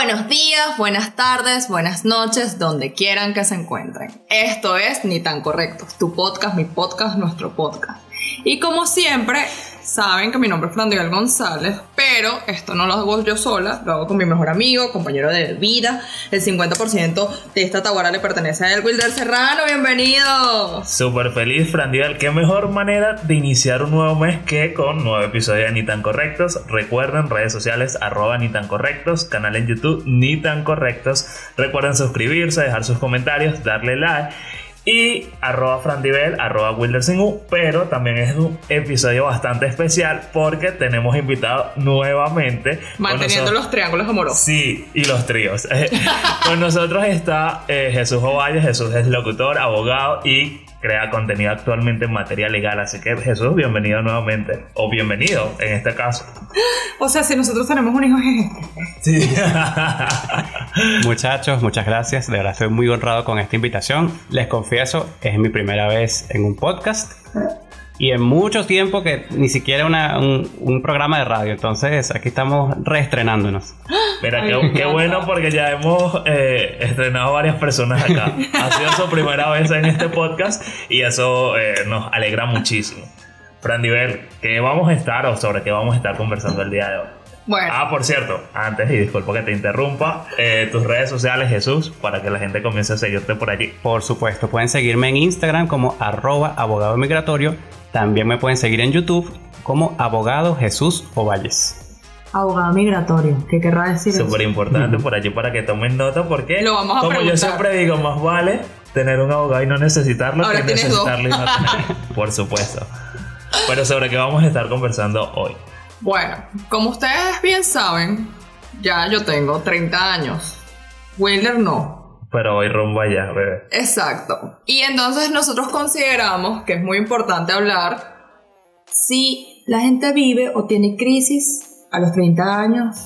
Buenos días, buenas tardes, buenas noches, donde quieran que se encuentren. Esto es Ni tan correcto, tu podcast, mi podcast, nuestro podcast. Y como siempre, saben que mi nombre es Flandriel González, pero esto no lo hago yo sola, lo hago con mi mejor amigo, compañero de vida. El 50% de esta taguara le pertenece a él, Wilder Serrano, bienvenido. Súper feliz, Frandiel. Qué mejor manera de iniciar un nuevo mes que con nuevo episodio de Ni tan correctos. Recuerden redes sociales arroba ni tan correctos, canal en YouTube Ni tan correctos. Recuerden suscribirse, dejar sus comentarios, darle like y arroba frandivel, arroba wildersingu, pero también es un episodio bastante especial porque tenemos invitado nuevamente. Manteniendo los triángulos amorosos. Sí, y los tríos. Con nosotros está eh, Jesús Ovalle, Jesús es locutor, abogado y crea contenido actualmente en materia legal. Así que Jesús, bienvenido nuevamente. O bienvenido en este caso. O sea, si nosotros tenemos un hijo Sí. Muchachos, muchas gracias. De verdad estoy muy honrado con esta invitación. Les confieso, es mi primera vez en un podcast y en mucho tiempo que ni siquiera un, programa de radio. Entonces aquí estamos reestrenándonos. Mira, qué, bueno porque ya hemos eh, estrenado varias personas acá. Ha sido su primera vez en este podcast y eso eh, nos alegra muchísimo. Fran Diver, ¿qué vamos a estar o sobre qué vamos a estar conversando el día de hoy? Bueno. Ah, por cierto, antes, y disculpa que te interrumpa, eh, tus redes sociales, Jesús, para que la gente comience a seguirte por allí. Por supuesto, pueden seguirme en Instagram como arroba abogado migratorio también me pueden seguir en YouTube como Abogado Jesús Ovalles. Abogado migratorio, ¿qué querrá decir Súper importante por allí para que tomen nota porque, Lo vamos a como yo siempre digo, más vale tener un abogado y no necesitarlo que necesitarlo y no tenerlo. por supuesto. Pero sobre qué vamos a estar conversando hoy. Bueno, como ustedes bien saben, ya yo tengo 30 años. Wilder no pero hoy rumbo allá, bebé. Exacto. Y entonces nosotros consideramos que es muy importante hablar si la gente vive o tiene crisis a los 30 años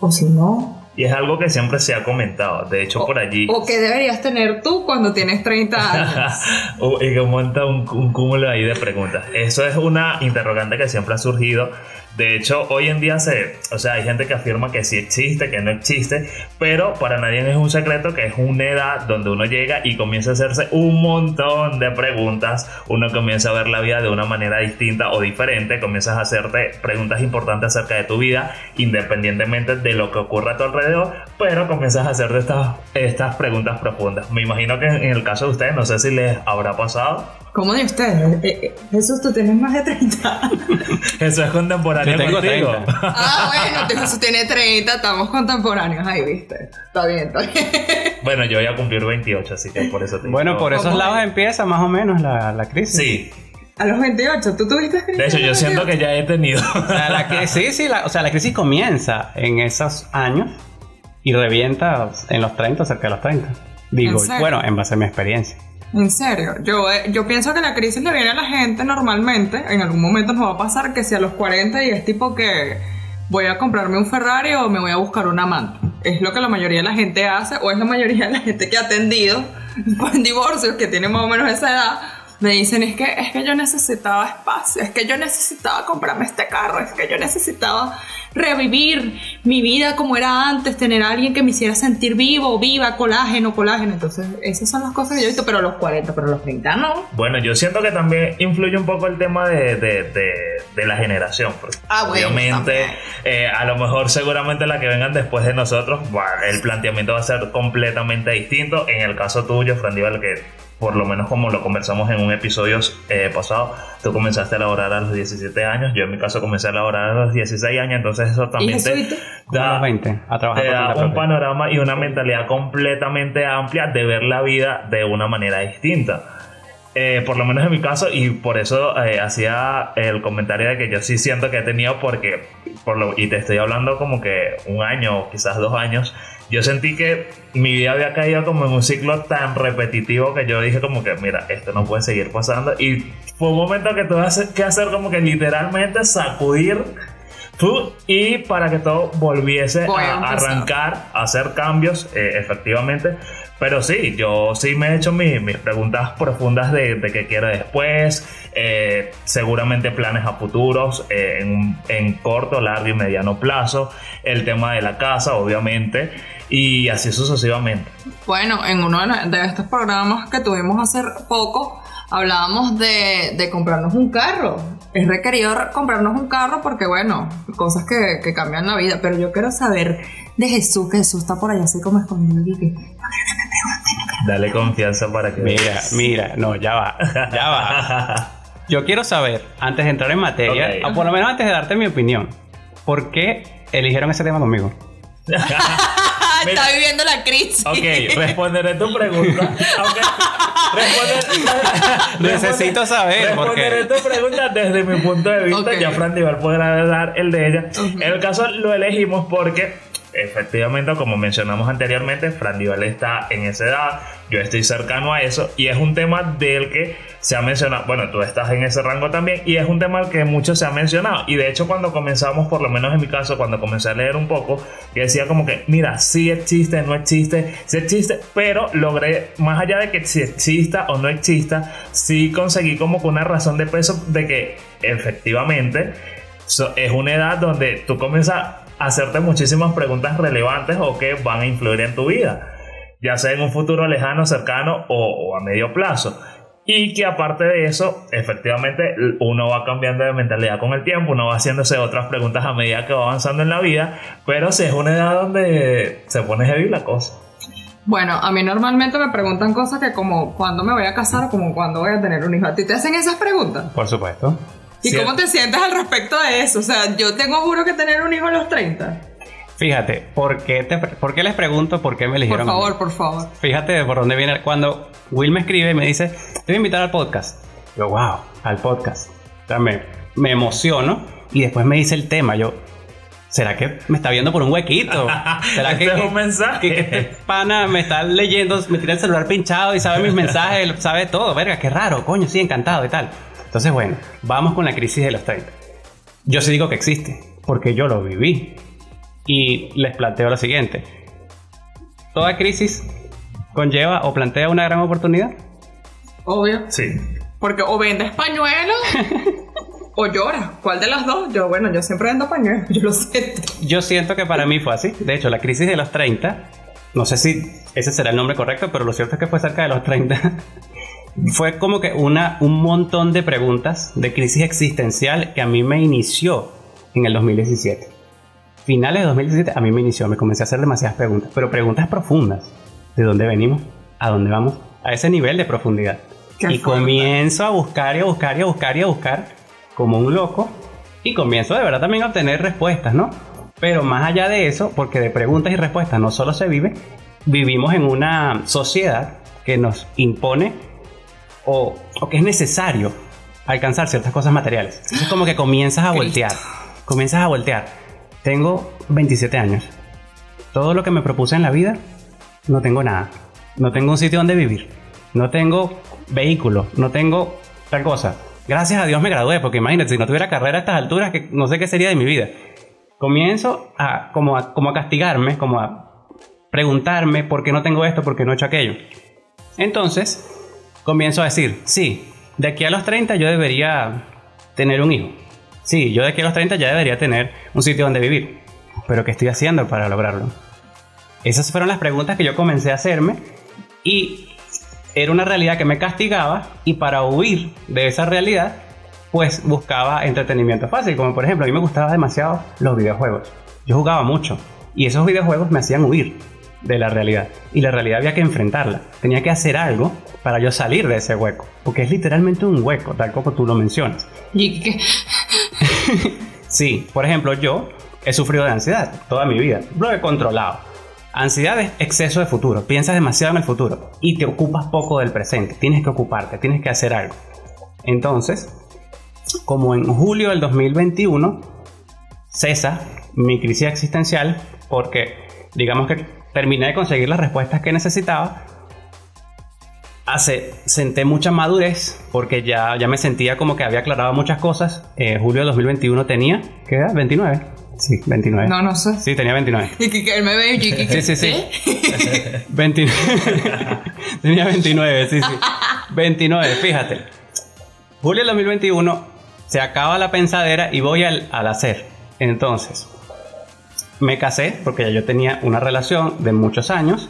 o si no. Y es algo que siempre se ha comentado, de hecho por allí. O que deberías tener tú cuando tienes 30 años. y que monta un, un cúmulo ahí de preguntas. Eso es una interrogante que siempre ha surgido de hecho, hoy en día se, o sea, hay gente que afirma que sí existe, que no existe, pero para nadie es un secreto que es una edad donde uno llega y comienza a hacerse un montón de preguntas, uno comienza a ver la vida de una manera distinta o diferente, comienzas a hacerte preguntas importantes acerca de tu vida, independientemente de lo que ocurra a tu alrededor, pero comienzas a hacerte estas, estas preguntas profundas. Me imagino que en el caso de ustedes, no sé si les habrá pasado ¿Cómo de ustedes? Eh, eh, Jesús, tú tienes más de 30. Jesús es contemporáneo Yo tengo contigo. 30. Ah, bueno, Jesús tiene 30, estamos contemporáneos ahí, ¿viste? Está bien, está bien. Bueno, yo voy a cumplir 28, así que por eso te Bueno, por esos lados empieza más o menos la, la crisis. Sí. A los 28, ¿tú tuviste crisis? De hecho, yo siento que ya he tenido. O sea, la crisis, sí, la, o sea, la crisis comienza en esos años y revienta en los 30, cerca de los 30. Digo, bueno, en base a mi experiencia. En serio, yo, eh, yo pienso que la crisis le viene a la gente normalmente, en algún momento nos va a pasar que sea a los 40 y es tipo que voy a comprarme un Ferrari o me voy a buscar un amante. Es lo que la mayoría de la gente hace o es la mayoría de la gente que ha atendido en divorcios que tiene más o menos esa edad me dicen es que es que yo necesitaba espacio, es que yo necesitaba comprarme este carro, es que yo necesitaba revivir mi vida como era antes, tener a alguien que me hiciera sentir vivo, viva, colágeno, colágeno. Entonces, esas son las cosas que yo he visto, pero los 40, pero los 30 no. Bueno, yo siento que también influye un poco el tema de, de, de, la generación. ah, bueno, obviamente, eh, a lo mejor seguramente la que vengan después de nosotros, el planteamiento va a ser completamente distinto. En el caso tuyo, Fran que por lo menos como lo conversamos en un episodio eh, pasado, tú comenzaste a laborar a los 17 años, yo en mi caso comencé a laborar a los 16 años, entonces eso también te da, 20, a trabajar te da un panorama y una mentalidad completamente amplia de ver la vida de una manera distinta. Eh, por lo menos en mi caso, y por eso eh, hacía el comentario de que yo sí siento que he tenido, porque, por lo, y te estoy hablando como que un año o quizás dos años, yo sentí que mi vida había caído como en un ciclo tan repetitivo que yo dije como que, mira, esto no puede seguir pasando. Y fue un momento que tuve que hacer como que literalmente sacudir Y para que todo volviese Voy a arrancar, a hacer cambios, eh, efectivamente. Pero sí, yo sí me he hecho mi- mis preguntas profundas de, de qué quiero después, eh, seguramente planes a futuros, eh, en, en corto, largo y mediano plazo, el tema de la casa, obviamente, y así sucesivamente. Bueno, en uno de, de estos programas que tuvimos hace poco, hablábamos de, de comprarnos un carro. Es requerido comprarnos un carro porque, bueno, cosas que, que cambian la vida. Pero yo quiero saber de Jesús, que Jesús está por allá así como escondido. y que- Dale confianza para que Mira, mira, no, ya va, ya va. Yo quiero saber, antes de entrar en materia, o por lo menos antes de darte mi opinión, ¿por qué eligieron ese tema conmigo? está viviendo la crisis. Ok, responderé tu pregunta. Aunque responder- Necesito saber, Responderé tu pregunta desde mi punto de vista. Ya Fran Dival podrá dar el de ella. En el caso lo elegimos porque, efectivamente, como mencionamos anteriormente, Fran Dival está en esa edad. Yo estoy cercano a eso. Y es un tema del que se ha mencionado. Bueno, tú estás en ese rango también. Y es un tema que mucho se ha mencionado. Y de hecho, cuando comenzamos, por lo menos en mi caso, cuando comencé a leer un poco, yo decía como que, mira, sí existe, no existe, sí existe, pero logré, más allá de que si exista o no exista, sí conseguí como que una razón de peso de que efectivamente es una edad donde tú comienzas a hacerte muchísimas preguntas relevantes o que van a influir en tu vida, ya sea en un futuro lejano, cercano o a medio plazo. Y que aparte de eso, efectivamente, uno va cambiando de mentalidad con el tiempo, uno va haciéndose otras preguntas a medida que va avanzando en la vida, pero si es una edad donde se pone heavy la cosa. Bueno, a mí normalmente me preguntan cosas que como cuándo me voy a casar o como cuándo voy a tener un hijo. ¿A ti te hacen esas preguntas? por supuesto. ¿Y Sí. cómo te sientes al respecto de eso? O sea, yo tengo juro que tener un hijo a los 30. Fíjate, ¿por qué, te, ¿por qué les pregunto por qué me Por eligieron? a mí? favor, por favor. Fíjate por dónde viene. Cuando Will me escribe y me dice, te voy a invitar al podcast. Yo, wow, al podcast. O sea, me, me emociono y después me dice el tema. Yo, ¿será que me está viendo por un huequito? ¿Será que, es un mensaje. que- que este pana me está leyendo, me tiene el celular pinchado y sabe mis mensajes, sabe todo? Verga, qué raro, coño, sí, encantado y tal. Entonces, bueno, vamos con la crisis de los 30. Yo sí digo que existe, porque yo lo viví. Y les planteo lo siguiente. Toda crisis conlleva o plantea una gran oportunidad. Obvio. Sí. Porque o vendes pañuelos o lloras. ¿Cuál de las dos? Yo, bueno, yo siempre vendo pañuelos. Yo lo siento. Yo siento que para mí fue así. De hecho, la crisis de los 30, no sé si ese será el nombre correcto, pero lo cierto es que fue cerca de los 30. fue como que una, un montón de preguntas de crisis existencial que a mí me inició en el 2017. Finales de 2017 a mí me inició, me comencé a hacer demasiadas preguntas, pero preguntas profundas. ¿De dónde venimos? ¿A dónde vamos? A ese nivel de profundidad. Qué y fuerte. comienzo a buscar y a buscar y a buscar y a buscar como un loco y comienzo de verdad también a obtener respuestas, ¿no? Pero más allá de eso, porque de preguntas y respuestas no solo se vive, vivimos en una sociedad que nos impone o, o que es necesario alcanzar ciertas cosas materiales. Es como que comienzas a voltear, comienzas a voltear. Tengo 27 años. Todo lo que me propuse en la vida, no tengo nada. No tengo un sitio donde vivir. No tengo vehículo. No tengo tal cosa. Gracias a Dios me gradué, porque imagínate, si no tuviera carrera a estas alturas, que no sé qué sería de mi vida. Comienzo a como, a como a castigarme, como a preguntarme por qué no tengo esto, por qué no he hecho aquello. Entonces, comienzo a decir, sí, de aquí a los 30 yo debería tener un hijo. Sí, yo de aquí a los 30 ya debería tener un sitio donde vivir. Pero ¿qué estoy haciendo para lograrlo? Esas fueron las preguntas que yo comencé a hacerme y era una realidad que me castigaba y para huir de esa realidad pues buscaba entretenimiento fácil, como por ejemplo a mí me gustaban demasiado los videojuegos. Yo jugaba mucho y esos videojuegos me hacían huir de la realidad y la realidad había que enfrentarla. Tenía que hacer algo para yo salir de ese hueco, porque es literalmente un hueco, tal como tú lo mencionas. Y que, Sí, por ejemplo, yo he sufrido de ansiedad toda mi vida. Lo he controlado. Ansiedad es exceso de futuro. Piensas demasiado en el futuro y te ocupas poco del presente. Tienes que ocuparte, tienes que hacer algo. Entonces, como en julio del 2021 cesa mi crisis existencial porque digamos que terminé de conseguir las respuestas que necesitaba hace, senté mucha madurez porque ya, ya me sentía como que había aclarado muchas cosas. Eh, julio de 2021 tenía, ¿qué edad? 29. Sí, 29. No, no sé. Sí, tenía 29. Y que, él me ve y que, Sí, sí, sí. ¿qué? 29. Tenía 29, sí, sí. 29, fíjate. Julio del 2021 se acaba la pensadera y voy al, al hacer. Entonces, me casé porque ya yo tenía una relación de muchos años.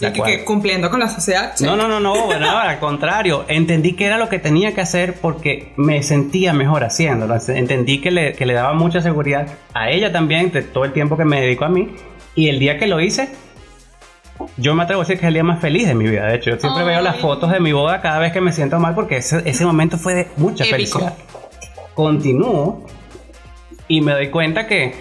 ¿De que, que cumpliendo con la sociedad. No, no, no, no, bueno, al contrario. Entendí que era lo que tenía que hacer porque me sentía mejor haciéndolo. Entendí que le, que le daba mucha seguridad a ella también de todo el tiempo que me dedicó a mí. Y el día que lo hice, yo me atrevo a decir que es el día más feliz de mi vida. De hecho, yo siempre veo las Ay. fotos de mi boda cada vez que me siento mal porque ese, ese momento fue de mucha Épico. felicidad. Continúo y me doy cuenta que,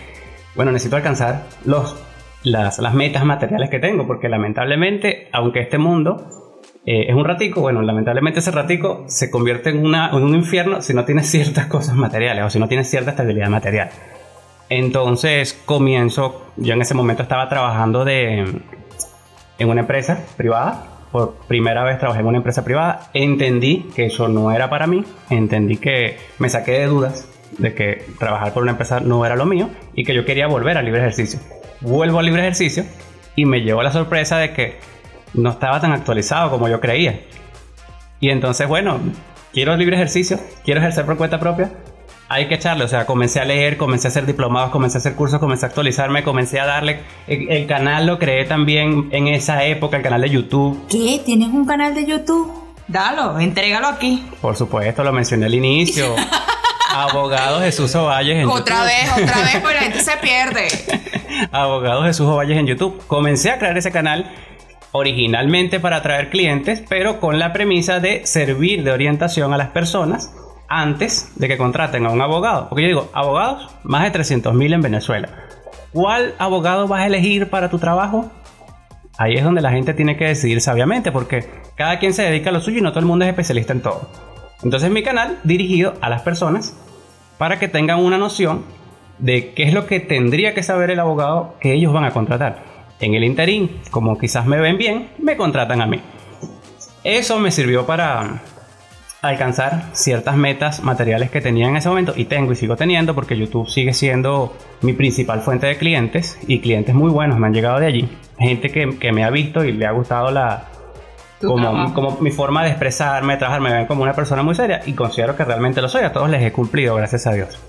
bueno, necesito alcanzar los, las, metas materiales que tengo porque lamentablemente, aunque este mundo eh, es un ratico, bueno, lamentablemente ese ratico se convierte en, una, en un infierno si no tienes ciertas cosas materiales o si no tienes cierta estabilidad material. Entonces comienzo, yo en ese momento estaba trabajando de, en una empresa privada. Por primera vez trabajé en una empresa privada. Entendí que eso no era para mí. Entendí que me saqué de dudas de que trabajar por una empresa no era lo mío y que yo quería volver al libre ejercicio. Vuelvo al libre ejercicio y me llevo la sorpresa de que no estaba tan actualizado como yo creía. Y entonces, bueno, quiero libre ejercicio, quiero ejercer por cuenta propia. Hay que echarle, o sea, comencé a leer, comencé a hacer diplomados, comencé a hacer cursos, comencé a actualizarme, comencé a darle. El, el canal lo creé también en esa época, el canal de YouTube. ¿Qué? ¿Tienes un canal de YouTube? Dalo, entrégalo aquí. Por supuesto, lo mencioné al inicio. Abogado Jesús Ovalles en Otra YouTube. vez, otra vez, pues la gente se pierde. Abogado Jesús Ovalles en YouTube. Comencé a crear ese canal originalmente para atraer clientes, pero con la premisa de servir de orientación a las personas antes de que contraten a un abogado. Porque yo digo, abogados, más de 300 mil en Venezuela. ¿Cuál abogado vas a elegir para tu trabajo? Ahí es donde la gente tiene que decidir sabiamente, porque cada quien se dedica a lo suyo y no todo el mundo es especialista en todo. Entonces mi canal dirigido a las personas para que tengan una noción de qué es lo que tendría que saber el abogado que ellos van a contratar. En el interín, como quizás me ven bien, me contratan a mí. Eso me sirvió para alcanzar ciertas metas materiales que tenía en ese momento y tengo y sigo teniendo porque YouTube sigue siendo mi principal fuente de clientes y clientes muy buenos me han llegado de allí. Gente que, que me ha visto y le ha gustado la, como, mi forma de expresarme, de trabajar, me ven como una persona muy seria y considero que realmente lo soy. A todos les he cumplido, gracias a Dios.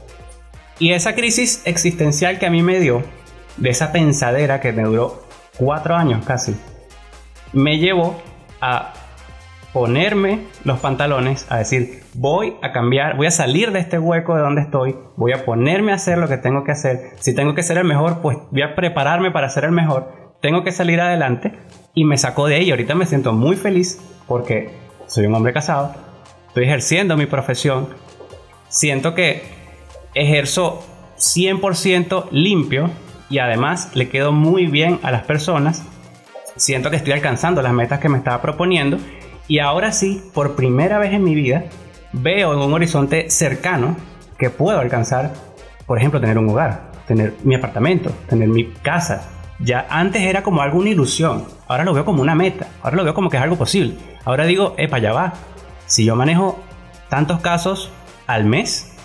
Y esa crisis existencial que a mí me dio, de esa pensadera que me duró cuatro años casi, me llevó a ponerme los pantalones, a decir, voy a cambiar, voy a salir de este hueco de donde estoy, voy a ponerme a hacer lo que tengo que hacer. Si tengo que ser el mejor, pues voy a prepararme para ser el mejor. Tengo que salir adelante y me sacó de ahí. Ahorita me siento muy feliz porque soy un hombre casado, estoy ejerciendo mi profesión, siento que ejerzo 100% limpio y además le quedo muy bien a las personas. Siento que estoy alcanzando las metas que me estaba proponiendo y ahora sí, por primera vez en mi vida, veo en un horizonte cercano que puedo alcanzar, por ejemplo, tener un hogar, tener mi apartamento, tener mi casa. Ya antes era como algo, una ilusión, ahora lo veo como una meta, ahora lo veo como que es algo posible. Ahora digo, epa, ya va. Si yo manejo tantos casos al mes,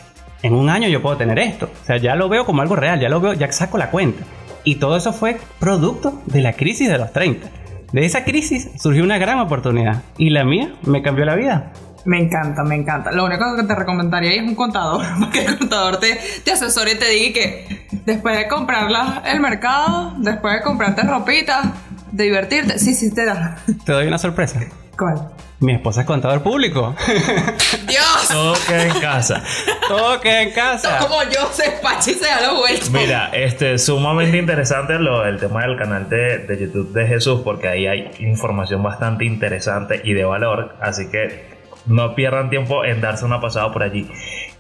en un año yo puedo tener esto. O sea, ya lo veo como algo real, ya lo veo, ya saco la cuenta. Y todo eso fue producto de la crisis de los 30. De esa crisis surgió una gran oportunidad. Y la mía me cambió la vida. Me encanta, me encanta. Lo único que te recomendaría es un contador, para que el contador te, te asesore y te diga que después de comprar la- el mercado, después de comprarte ropita, de divertirte, sí, sí te da. Te doy una sorpresa. ¿Cuál? Mi esposa es contador público. ¡Dios! Todo queda en casa. Todo queda en casa. Como yo se Pachi se da los vueltos. Mira, este sumamente interesante lo, el tema del canal de, de YouTube de Jesús, porque ahí hay información bastante interesante y de valor. Así que no pierdan tiempo en darse una pasada por allí.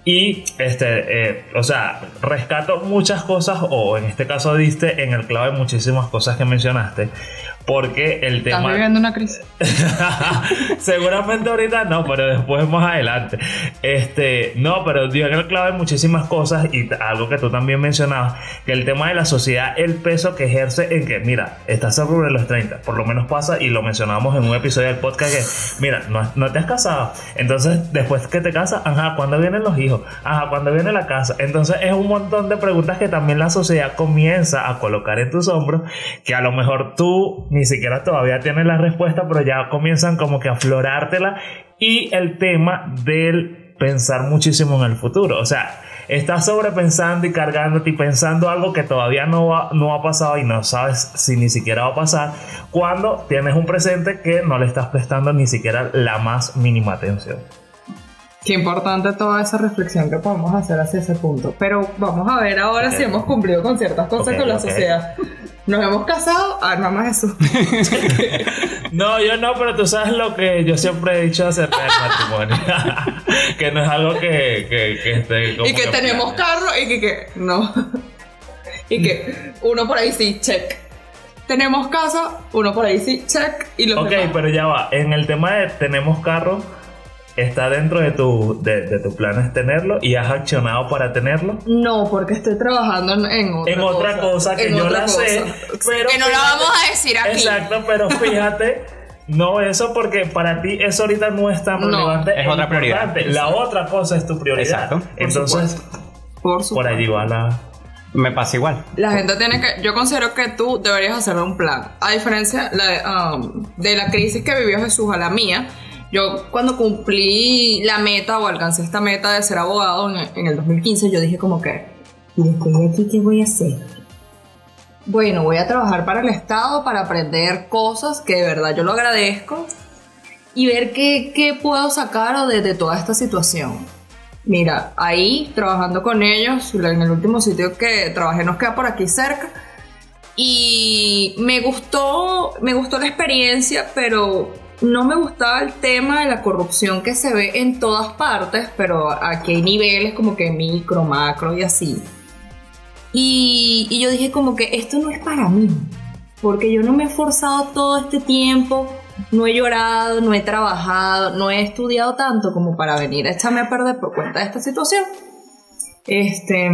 Y este, eh, o sea, rescato muchas cosas, o en este caso diste en el clavo muchísimas cosas que mencionaste. Porque el Estás tema... viviendo una crisis. Seguramente ahorita no, pero después más adelante. Este, no, pero dio en el clave muchísimas cosas y algo que tú también mencionabas, que el tema de la sociedad, el peso que ejerce en que, mira, estás sobre los 30, por lo menos pasa y lo mencionamos en un episodio del podcast que, mira, no, no te has casado, entonces después que te casas, ajá, ¿cuándo vienen los hijos? Ajá, ¿cuándo viene la casa? Entonces es un montón de preguntas que también la sociedad comienza a colocar en tus hombros, que a lo mejor tú ni siquiera todavía tienes la respuesta, pero ya comienzan como que a aflorártela y el tema del pensar muchísimo en el futuro, o sea, estás sobrepensando y cargándote y pensando algo que todavía no, va- no ha pasado y no sabes si ni siquiera va a pasar cuando tienes un presente que no le estás prestando ni siquiera la más mínima atención. Qué importante toda esa reflexión que podemos hacer hacia ese punto. Pero vamos a ver ahora si hemos cumplido con ciertas cosas con la sociedad. ¿Nos hemos casado? Ah, nada más eso. No, yo no, pero tú sabes lo que yo siempre he dicho acerca del matrimonio. que no es algo que, que, que esté como y que tenemos carro y que, que no. y que uno por ahí sí, check. Tenemos casa, uno por ahí sí, check. Y los Ok, demás. pero ya va. En el tema de tenemos carro, está dentro de tu, de, de tus planes tenerlo y has accionado para tenerlo. No, porque estoy trabajando en, en otra En otra cosa que En yo otra la sé, pero Que no la vamos a decir aquí. Exacto, pero fíjate, no eso porque para ti eso ahorita no es tan No, relevante. es e otra prioridad. La otra cosa es tu prioridad. Exacto, por Entonces, Por por supuesto. allí va la. Me pasa igual. La gente tiene que. Yo considero que tú deberías hacer un plan. A diferencia la- um, de la crisis que vivió Jesús a la mía, yo cuando cumplí la meta o alcancé esta meta de ser abogado en, en el 2015, yo dije como que. ¿Y después de aquí qué voy a hacer? Bueno, voy a trabajar para el Estado para aprender cosas que de verdad yo lo agradezco y ver qué, puedo sacar de, de toda esta situación. Mira, ahí trabajando con ellos, en el último sitio que trabajé nos queda por aquí cerca. Y me gustó, me gustó la experiencia, pero no me gustaba el tema de la corrupción que se ve en todas partes, pero aquí hay niveles como que micro, macro y así. Y, yo dije como que esto no es para mí, porque yo no me he esforzado todo este tiempo, no he llorado, no he trabajado, no he estudiado tanto como para venir a echarme a perder por cuenta de esta situación. Este,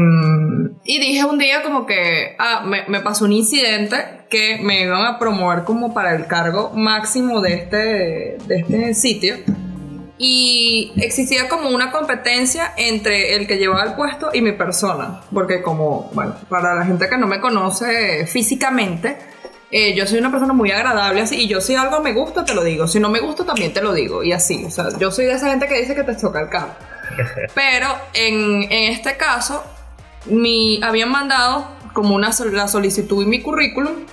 y dije un día como que, ah, me, me pasó un incidente que me iban a promover como para el cargo máximo de este, de este sitio. Y existía como una competencia entre el que llevaba el puesto y mi persona. Porque como, bueno, para la gente que no me conoce físicamente, eh, yo soy una persona muy agradable así. Y yo si algo me gusta, te lo digo. Si no me gusta, también te lo digo. Y así. O sea, yo soy de esa gente que dice que te choca el carro. Pero en, en este caso, mi, habían mandado como una la solicitud y mi currículum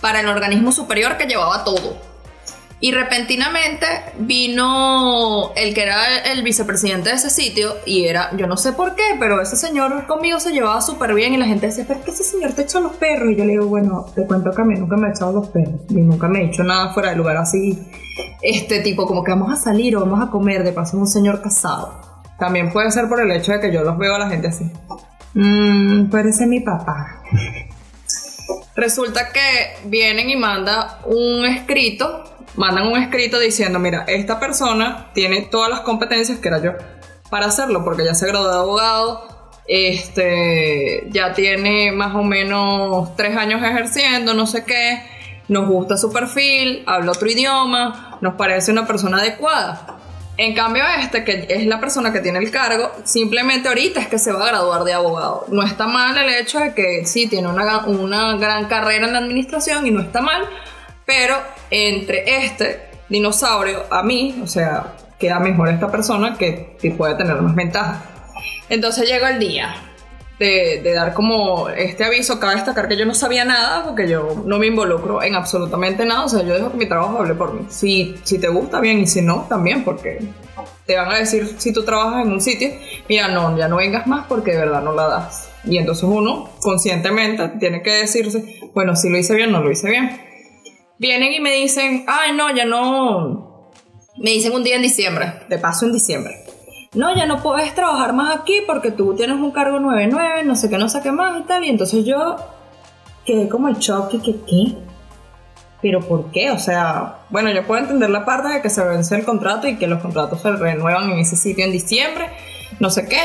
para el organismo superior que llevaba todo. Y repentinamente vino el que era el vicepresidente de ese sitio y era, yo no sé por qué, pero ese señor conmigo se llevaba súper bien y la gente decía, pero es que ese señor te echa los perros. Y yo le digo, bueno, te cuento que a mí nunca me ha echado los perros y nunca me he hecho nada fuera de lugar así. Este tipo, como que vamos a salir o vamos a comer, de paso es un señor casado. También puede ser por el hecho de que yo los veo a la gente así. Mmm, parece mi papá. Resulta que vienen y mandan un escrito, mandan un escrito diciendo, mira, esta persona tiene todas las competencias que era yo para hacerlo, porque ya se graduó de abogado, este, ya tiene más o menos tres años ejerciendo, no sé qué, nos gusta su perfil, habla otro idioma, nos parece una persona adecuada. En cambio este, que es la persona que tiene el cargo, simplemente ahorita es que se va a graduar de abogado. No está mal el hecho de que sí, tiene una, una gran carrera en la administración y no está mal, pero entre este dinosaurio a mí, o sea, queda mejor esta persona que, que puede tener más ventajas. Entonces llega el día de, de dar como este aviso. Cabe destacar que yo no sabía nada porque yo no me involucro en absolutamente nada. O sea, yo dejo que mi trabajo hable por mí. Si, si te gusta, bien, y si no, también, porque te van a decir si tú trabajas en un sitio, mira, no, ya no vengas más porque de verdad no la das. Y entonces uno, conscientemente, tiene que decirse, bueno, si lo hice bien, no lo hice bien. Vienen y me dicen, ay, no, ya no. Me dicen un día en diciembre, de paso en diciembre no, ya no puedes trabajar más aquí porque tú tienes un cargo 99, no sé qué, no sé qué más y tal. Y entonces yo quedé como el y que, ¿qué? pero ¿por qué? O sea, bueno, yo puedo entender la parte de que se vence el contrato y que los contratos se renuevan en ese sitio en diciembre, no sé qué.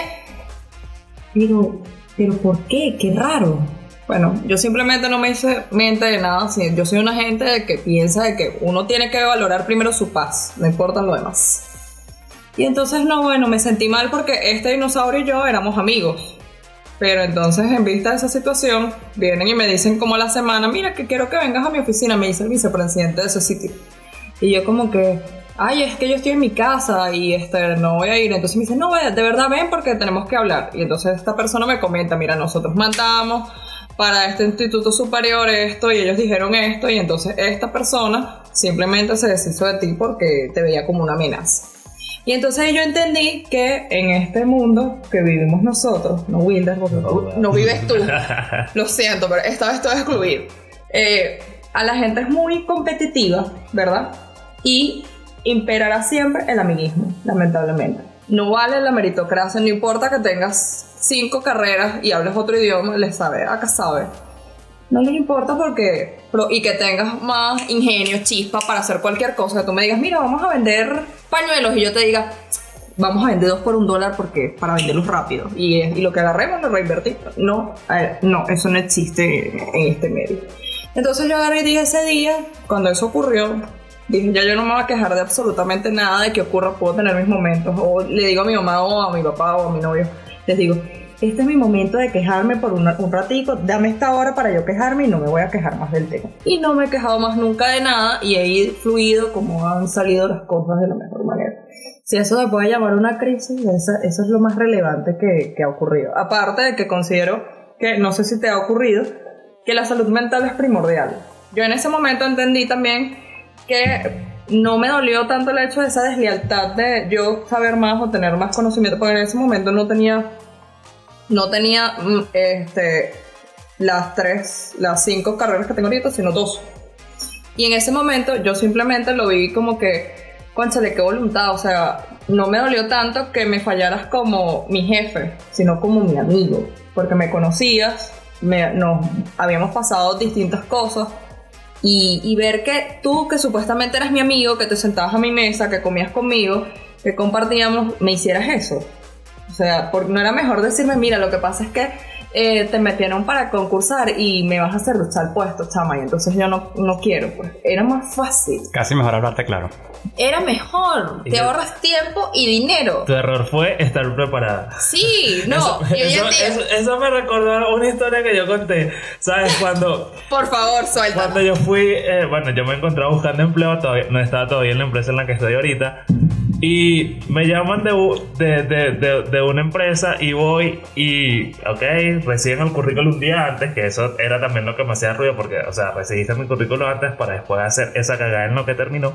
Pero, pero ¿por qué? Qué raro. Bueno, yo simplemente no me hice mente de nada. Yo soy una gente que piensa de que uno tiene que valorar primero su paz, no importa lo demás. Y entonces, no, bueno, me sentí mal porque este dinosaurio y yo éramos amigos. Pero entonces, en vista de esa situación, vienen y me dicen como a la semana, mira, que quiero que vengas a mi oficina, me dice el vicepresidente de ese sitio. Y yo como que, ay, es que yo estoy en mi casa y este, no voy a ir. Entonces me dice, no, de verdad ven porque tenemos que hablar. Y entonces esta persona me comenta, mira, nosotros mandamos para este instituto superior esto y ellos dijeron esto y entonces esta persona simplemente se deshizo de ti porque te veía como una amenaza. Y entonces yo entendí que en este mundo que vivimos nosotros, no Wilder, porque no vives tú, lo siento, pero esta vez te voy a excluir. Eh, a la gente es muy competitiva, ¿verdad? Y imperará siempre el amiguismo, lamentablemente. No vale la meritocracia, no importa que tengas cinco carreras y hables otro idioma, les sabe, acá sabe. No les importa porque. pro- Y que tengas más ingenio, chispa para hacer cualquier cosa. Que tú me digas, mira, vamos a vender pañuelos. Y yo te diga, vamos a vender dos por un dólar porque para venderlos rápido. Y, y lo que agarremos lo reinvertimos. No, eh, no, eso no existe en este medio. Entonces yo agarré y dije ese día, cuando eso ocurrió, dije, ya yo no me voy a quejar de absolutamente nada de que ocurra, puedo tener mis momentos. O le digo a mi mamá o a mi papá o a mi novio, les digo, este es mi momento de quejarme por un ratico, dame esta hora para yo quejarme y no me voy a quejar más del tema. Y no me he quejado más nunca de nada y he ido fluido como han salido las cosas de la mejor manera. Si eso se puede llamar una crisis, esa- eso es lo más relevante que, que ha ocurrido. Aparte de que considero que, no sé si te ha ocurrido, que la salud mental es primordial. Yo en ese momento entendí también que no me dolió tanto el hecho de esa deslealtad de yo saber más o tener más conocimiento, porque en ese momento no tenía, no tenía mm, este, las tres, las cinco carreras que tengo ahorita, sino dos. Y en ese momento yo simplemente lo vi como que, conchale, qué voluntad, o sea, no me dolió tanto que me fallaras como mi jefe, sino como mi amigo, porque me conocías, me, nos habíamos pasado distintas cosas. Y, ver que tú, que supuestamente eras mi amigo, que te sentabas a mi mesa, que comías conmigo, que compartíamos, me hicieras eso. O sea, no era mejor decirme, mira, lo que pasa es que eh, te metieron para concursar y me vas a hacer luchar puesto, chama, y entonces yo no, no quiero, pues. Era más fácil. Casi mejor hablarte claro. Era mejor. Te yo- ahorras tiempo y dinero. Tu error fue estar preparada. Sí, no. Eso, y hoy en eso- día- eso- eso me recordó una historia que yo conté. ¿Sabes? Cuando, Por favor, suelta. cuando yo fui, eh, bueno, yo me encontraba buscando empleo, todavía, no estaba todavía en la empresa en la que estoy ahorita. Y me llaman de, de, de, de una empresa y voy y, ok, reciben el currículum un día antes, que eso era también lo que me hacía ruido, porque, o sea, recibiste mi currículum antes para después hacer esa cagada en lo que terminó.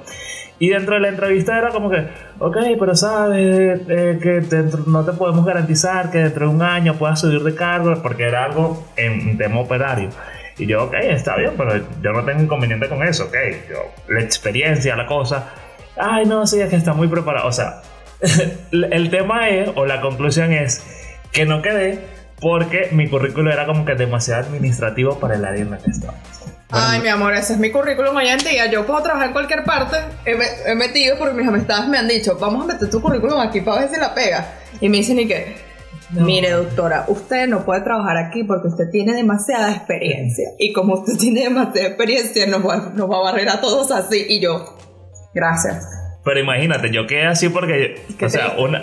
Y dentro de la entrevista era como que, ok, pero sabes eh, que dentro- no te podemos garantizar que dentro de un año puedas subir de cargo, porque era algo en tema operario. Y yo, ok, está bien, pero yo no tengo inconveniente con eso, ok. Yo, la experiencia, la cosa. Ay, no, sí, es que está muy preparado. O sea, el tema es, o la conclusión es, que no quedé porque mi currículo era como que demasiado administrativo para el área en la que estaba. Ay, mi amor, ese es mi currículum hoy en día. Yo puedo trabajar en cualquier parte. He, me- he metido porque mis amistades me han dicho, vamos a meter tu currículum aquí para ver si la pega. Y me dicen y que, mire doctora, usted no puede trabajar aquí porque usted tiene demasiada experiencia. Y como usted tiene demasiada experiencia, nos va, nos va a barrer a todos así. Y yo, gracias. Pero imagínate, yo quedé así porque, ¿Qué o te sea, una,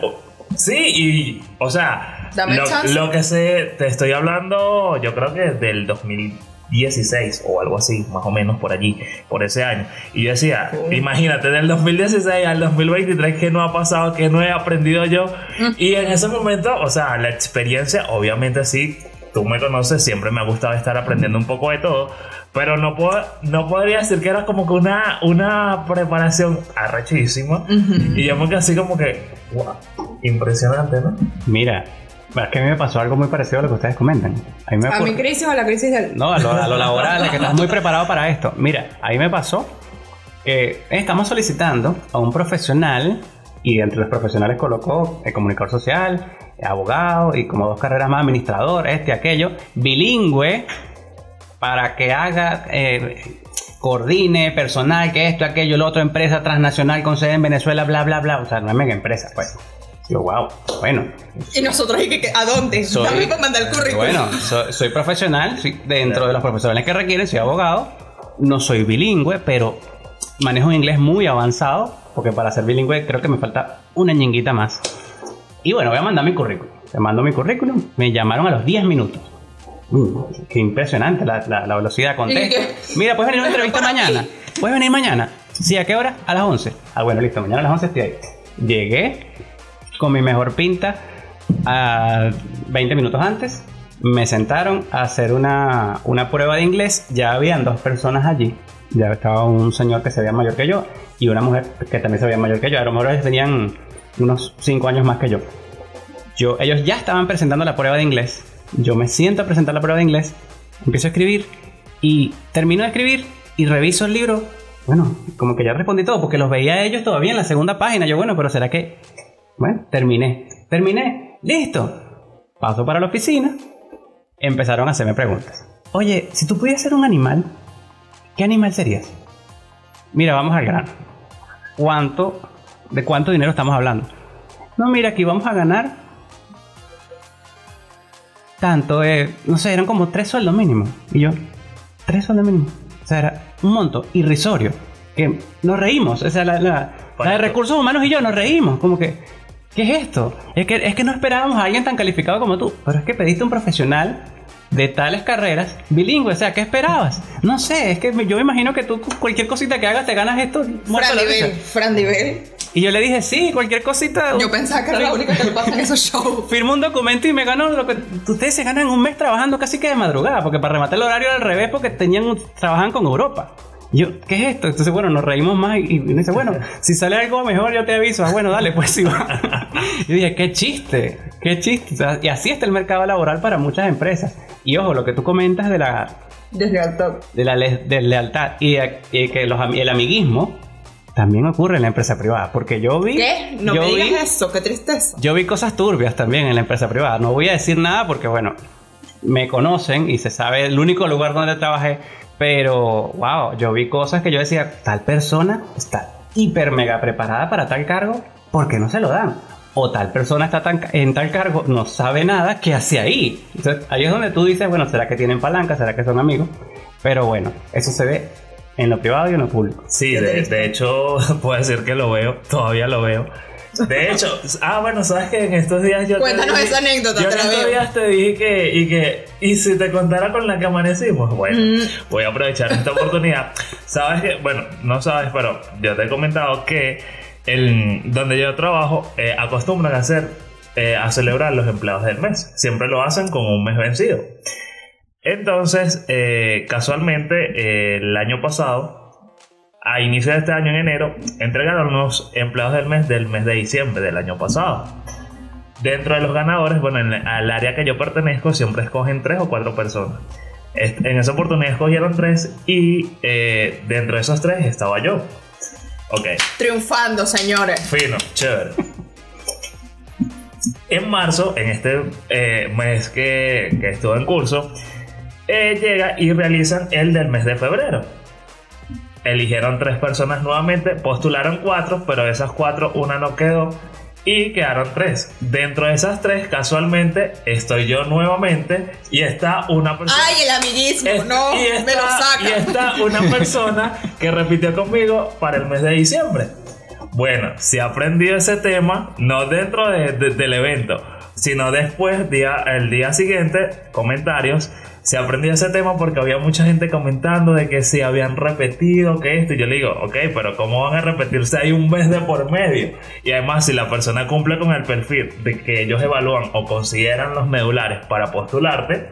sí, y, o sea, Dame lo, chance. lo que sé, te estoy hablando, yo creo que del 2016 o algo así, más o menos por allí, por ese año. Y yo decía, imagínate, del 2016 al 2023, ¿qué no ha pasado? ¿Qué no he aprendido yo? Mm. Y en ese momento, o sea, la experiencia, obviamente sí, tú me conoces, siempre me ha gustado estar aprendiendo un poco de todo, pero no, puedo, no podría decir que era como que una, una preparación arrechísima. Y yo me quedé así como que, wow, impresionante, ¿no? Mira, es que a mí me pasó algo muy parecido a lo que ustedes comentan. A mí me ¿A mi crisis o a la crisis del.? No, a lo, a lo laboral, a que estás muy preparado para esto. Mira, ahí me pasó que estamos solicitando a un profesional y entre los profesionales colocó el comunicador social, abogado y como dos carreras más, administrador, este, aquello, bilingüe, para que haga, eh, coordine personal, que esto, aquello, lo otro, empresa transnacional con sede en Venezuela, bla, bla, bla. O sea, no es mega empresa, pues. Yo, wow, bueno. Y nosotros, ¿y que, que- ¿a dónde? Soy- para mandar el currículum. Bueno, so- soy profesional, dentro de los profesionales que requieren, soy abogado. No soy bilingüe, pero manejo un inglés muy avanzado, porque para ser bilingüe creo que me falta una ñinguita más. Y bueno, voy a mandar mi currículum. Te mando mi currículum. Me llamaron a los 10 minutos. Mm, qué impresionante la, la- la velocidad. ¿Y qué? Mira, ¿puedes venir a una entrevista mañana? ¿Puedes venir mañana? Sí, ¿a qué hora? A las 11. Ah, bueno, listo. Mañana a las 11 estoy ahí. Llegué con mi mejor pinta a 20 minutos antes. Me sentaron a hacer una, una prueba de inglés. Ya habían dos personas allí. Ya estaba un señor que se veía mayor que yo y una mujer que también se veía mayor que yo. A lo mejor ellos tenían unos 5 años más que yo. yo. Ellos ya estaban presentando la prueba de inglés. Yo me siento a presentar la prueba de inglés. Empiezo a escribir y termino de escribir y reviso el libro. Bueno, como que ya respondí todo porque los veía a ellos todavía en la segunda página. Yo, bueno, pero será que bueno, terminé. Terminé. Listo. Paso para la oficina. Empezaron a hacerme preguntas. Oye, si tú pudieras ser un animal, ¿qué animal serías? Mira, vamos al grano. ¿Cuánto, de cuánto dinero estamos hablando? No, mira, aquí vamos a ganar tanto, eh, no sé, eran como tres sueldos mínimos. Y yo, tres sueldos mínimos. O sea, era un monto irrisorio. Que nos reímos. O sea, la, la- la de recursos humanos y yo nos reímos. Como que, ¿qué es esto? Es que, es que no esperábamos a alguien tan calificado como tú. Pero es que pediste un profesional de tales carreras bilingüe. O sea, ¿qué esperabas? No sé, es que yo me imagino que tú cualquier cosita que hagas te ganas esto Fran. Nivel, Fran Nivel. Y yo le dije, sí, cualquier cosita. Yo pensaba que era la única que le pasa en esos shows. Firmo un documento y me ganó lo que ustedes se ganan un mes trabajando casi que de madrugada, porque para rematar el horario era al revés, porque tenían trabajan con Europa. Y yo, ¿qué es esto? Entonces, bueno, nos reímos más y, y me dice, bueno, si sale algo mejor yo te aviso. Ah, bueno, dale, pues sí va. yo dije, qué chiste, qué chiste. O sea, y así está el mercado laboral para muchas empresas. Y ojo, lo que tú comentas de la, Desde alto. de la le- de lealtad y, y que los, el amiguismo también ocurre en la empresa privada. Porque yo vi. ¿Qué? No yo me vi- eso, qué tristeza. yo vi cosas turbias también en la empresa privada. No voy a decir nada porque, bueno, me conocen y se sabe el único lugar donde trabajé. Pero, wow, yo vi cosas que yo decía, tal persona está hiper mega preparada para tal cargo, ¿por qué no se lo dan? O tal persona está tan, en tal cargo, no sabe nada, ¿qué hace ahí? Entonces, ahí es donde tú dices, bueno, ¿será que tienen palanca? ¿Será que son amigos? Pero bueno, eso se ve en lo privado y en lo público. Sí, de, de hecho, puedo decir que lo veo, todavía lo veo. De hecho, ah, bueno, sabes que en estos días yo. Cuéntanos te dije- esa anécdota, Yo en estos días te dije que. Y que. Y si te contara con la que amanecimos, bueno, Mm. voy a aprovechar esta oportunidad. Sabes que, bueno, no sabes, pero yo te he comentado que el, donde yo trabajo eh, acostumbran a hacer. eh, a celebrar los empleados del mes. Siempre lo hacen con un mes vencido. Entonces, eh, casualmente, eh, el año pasado, a inicio de este año, en enero, entregaron los empleados del mes del mes de diciembre del año pasado. Dentro de los ganadores, bueno, en, al área que yo pertenezco, siempre escogen tres o cuatro personas. En esa oportunidad escogieron tres y eh, dentro de esos tres estaba yo. Ok, Triunfando, señores. Fino, chévere. En marzo, en este eh, mes que, que estuvo en curso, eh, llega y realizan el del mes de febrero. Eligieron tres personas nuevamente, postularon cuatro, pero de esas cuatro una no quedó y quedaron tres. Dentro de esas tres, casualmente, estoy yo nuevamente y está una persona... Ay, el amiguismo. Es- no, y me lo está- Y saca. está una persona que repitió conmigo para el mes de diciembre. Bueno, si aprendido ese tema, no dentro de- de- del evento, sino después, día, el día siguiente, comentarios. Se aprendió ese tema porque había mucha gente comentando de que si habían repetido, que esto. Y yo le digo, ok, pero ¿cómo van a repetirse ahí un mes de por medio? Y además, si la persona cumple con el perfil de que ellos evalúan o consideran los medulares para postularte,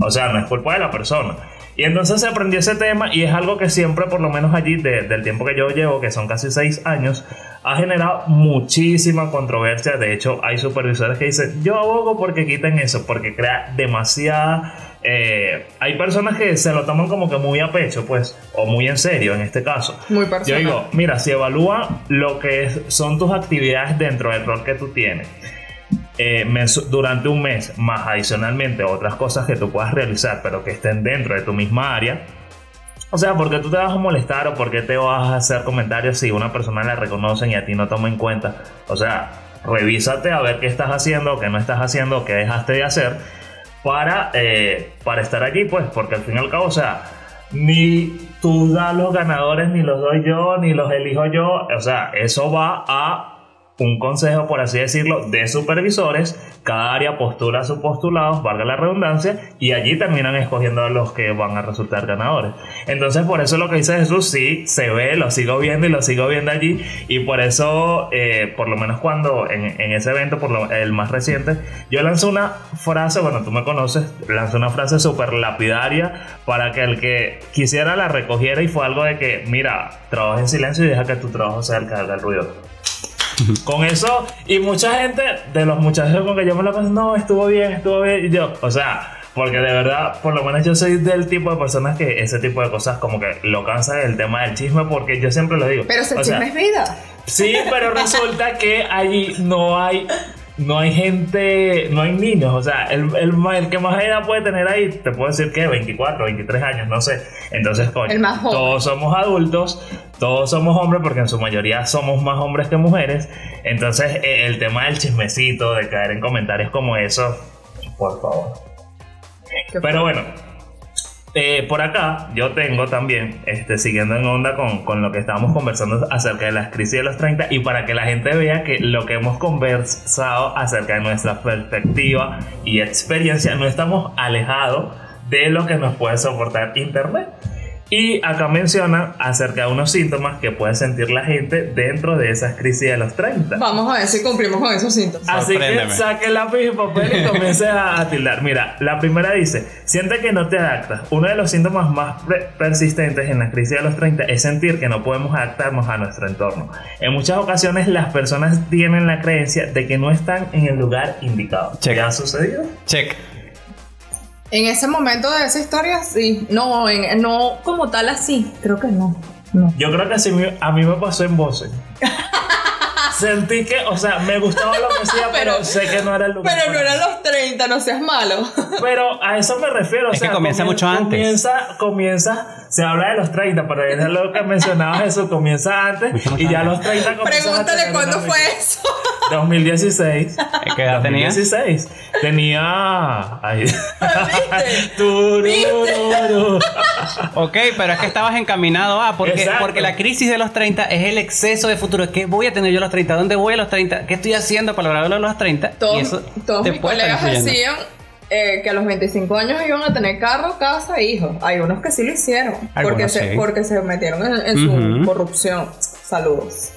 o sea, no es culpa de la persona. Y entonces se aprendió ese tema y es algo que siempre, por lo menos allí, de- del tiempo que yo llevo, que son casi seis años, ha generado muchísima controversia. De hecho, hay supervisores que dicen, yo abogo porque quiten eso, porque crea demasiada... eh, hay personas que se lo toman como que muy a pecho, pues, o muy en serio en este caso. Muy Yo personal. digo, mira, si evalúa lo que es- son tus actividades dentro del rol que tú tienes eh, durante un mes, más adicionalmente otras cosas que tú puedas realizar, pero que estén dentro de tu misma área, O sea, ¿por qué tú te vas a molestar o por qué te vas a hacer comentarios si una persona la reconocen y a ti no toma en cuenta? O sea, revísate a ver qué estás haciendo qué no estás haciendo qué dejaste de hacer para, eh, para estar aquí, pues, porque al fin y al cabo, o sea, ni tú das los ganadores, ni los doy yo, ni los elijo yo. O sea, eso va a un consejo, por así decirlo, de supervisores. Cada área postula sus postulados, valga la redundancia, y allí terminan escogiendo a los que van a resultar ganadores. Entonces, por eso lo que dice Jesús, sí, se ve, lo sigo viendo y lo sigo viendo allí, y por eso, eh, por lo menos cuando en, ese evento, por lo, el más reciente, yo lanzo una frase, bueno, tú me conoces, lanzo una frase súper lapidaria para que el que quisiera la recogiera y fue algo de que, mira, trabaja en silencio y deja que tu trabajo sea el que haga el ruido. Con eso, y mucha gente de los muchachos con que yo me lo pasé, no, estuvo bien, estuvo bien. Y yo, o sea, porque de verdad, por lo menos yo soy del tipo de personas que ese tipo de cosas como que lo cansa el tema del chisme, porque yo siempre lo digo. Pero ese O sea, chisme es vida. Sí, pero resulta que allí no hay. No hay gente, no hay niños, o sea, el, el que más edad puede tener ahí, te puedo decir que 24, 23 años, no sé. Entonces, coño, El más joven. todos somos adultos, todos somos hombres, porque en su mayoría somos más hombres que mujeres. Entonces, eh, el tema del chismecito, de caer en comentarios como eso, por favor. Pero bueno, eh, por acá yo tengo también, este, siguiendo en onda con, con lo que estábamos conversando acerca de las crisis de los 30 y para que la gente vea que lo que hemos conversado acerca de nuestra perspectiva y experiencia no estamos alejados de lo que nos puede soportar Internet. Y acá menciona acerca de unos síntomas que puede sentir la gente dentro de esas crisis de los 30. Vamos a ver si cumplimos con esos síntomas. Así que saque lápiz y papel y comience a, a tildar. Mira, la primera dice, siente que no te adaptas. Uno de los síntomas más persistentes en la crisis de los 30 es sentir que no podemos adaptarnos a nuestro entorno. En muchas ocasiones las personas tienen la creencia de que no están en el lugar indicado. Check. ¿Qué ha sucedido? Check. En ese momento de esa historia, sí. No, en- no como tal así. Creo que no. No. Yo creo que así a mí me pasó en voces. Sentí que, o sea, me gustaba lo que hacía, pero, Pero- sé que no era el lugar. Pero no eran los 30, no seas malo. Pero a eso me refiero. o Es que comienza comien- mucho antes. Comienza, comienza, se habla de los 30, pero es lo que mencionaba Jesús, comienza antes y ya a los 30 comienzas a Pregúntale cuándo fue eso. 2016. ¿Qué edad tenías? 2016. Tenía. Ay. ¿Viste? Turururu. Ok, pero es que estabas encaminado a porque, Exacto. porque la crisis de los 30 es el exceso de futuro. ¿Qué voy a tener yo a los 30? ¿Dónde voy a los 30? ¿Qué estoy haciendo para lograrlo a los 30? Todos, y eso todos mis colegas influyendo. Eh, que a los 25 años iban a tener carro, casa e hijos. Hay unos que sí lo hicieron. Porque se, sí. porque se metieron en, en su corrupción. Saludos.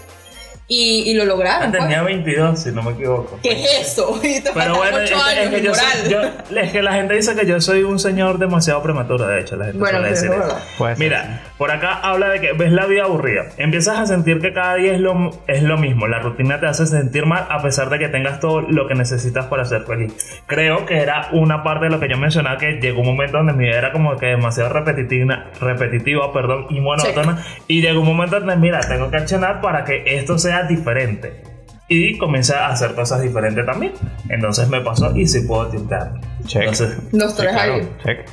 Y, y lo lograron. pues. Tenía 22, si no me equivoco. ¿Qué es eso? Y te Pero bueno, 8 es, que- años, es que yo soy- yo- es que la gente dice que yo soy un señor demasiado prematuro, de hecho, la gente Bueno, suele sí, decir es eso. Puede. Mira, por acá habla de que ves la vida aburrida. Empiezas a sentir que cada día es lo, es lo mismo. La rutina te hace sentir mal a pesar de que tengas todo lo que necesitas para ser feliz. Creo que era una parte de lo que yo mencionaba que llegó un momento donde mi vida era como que demasiado repetitiva, repetitiva perdón, y monótona. Y llegó un momento donde, mira, tengo que accionar para que esto sea diferente. Y comencé a hacer cosas diferentes también. Entonces me pasó y sí puedo tiltar. Check. Entonces, Los tres ahí. Check.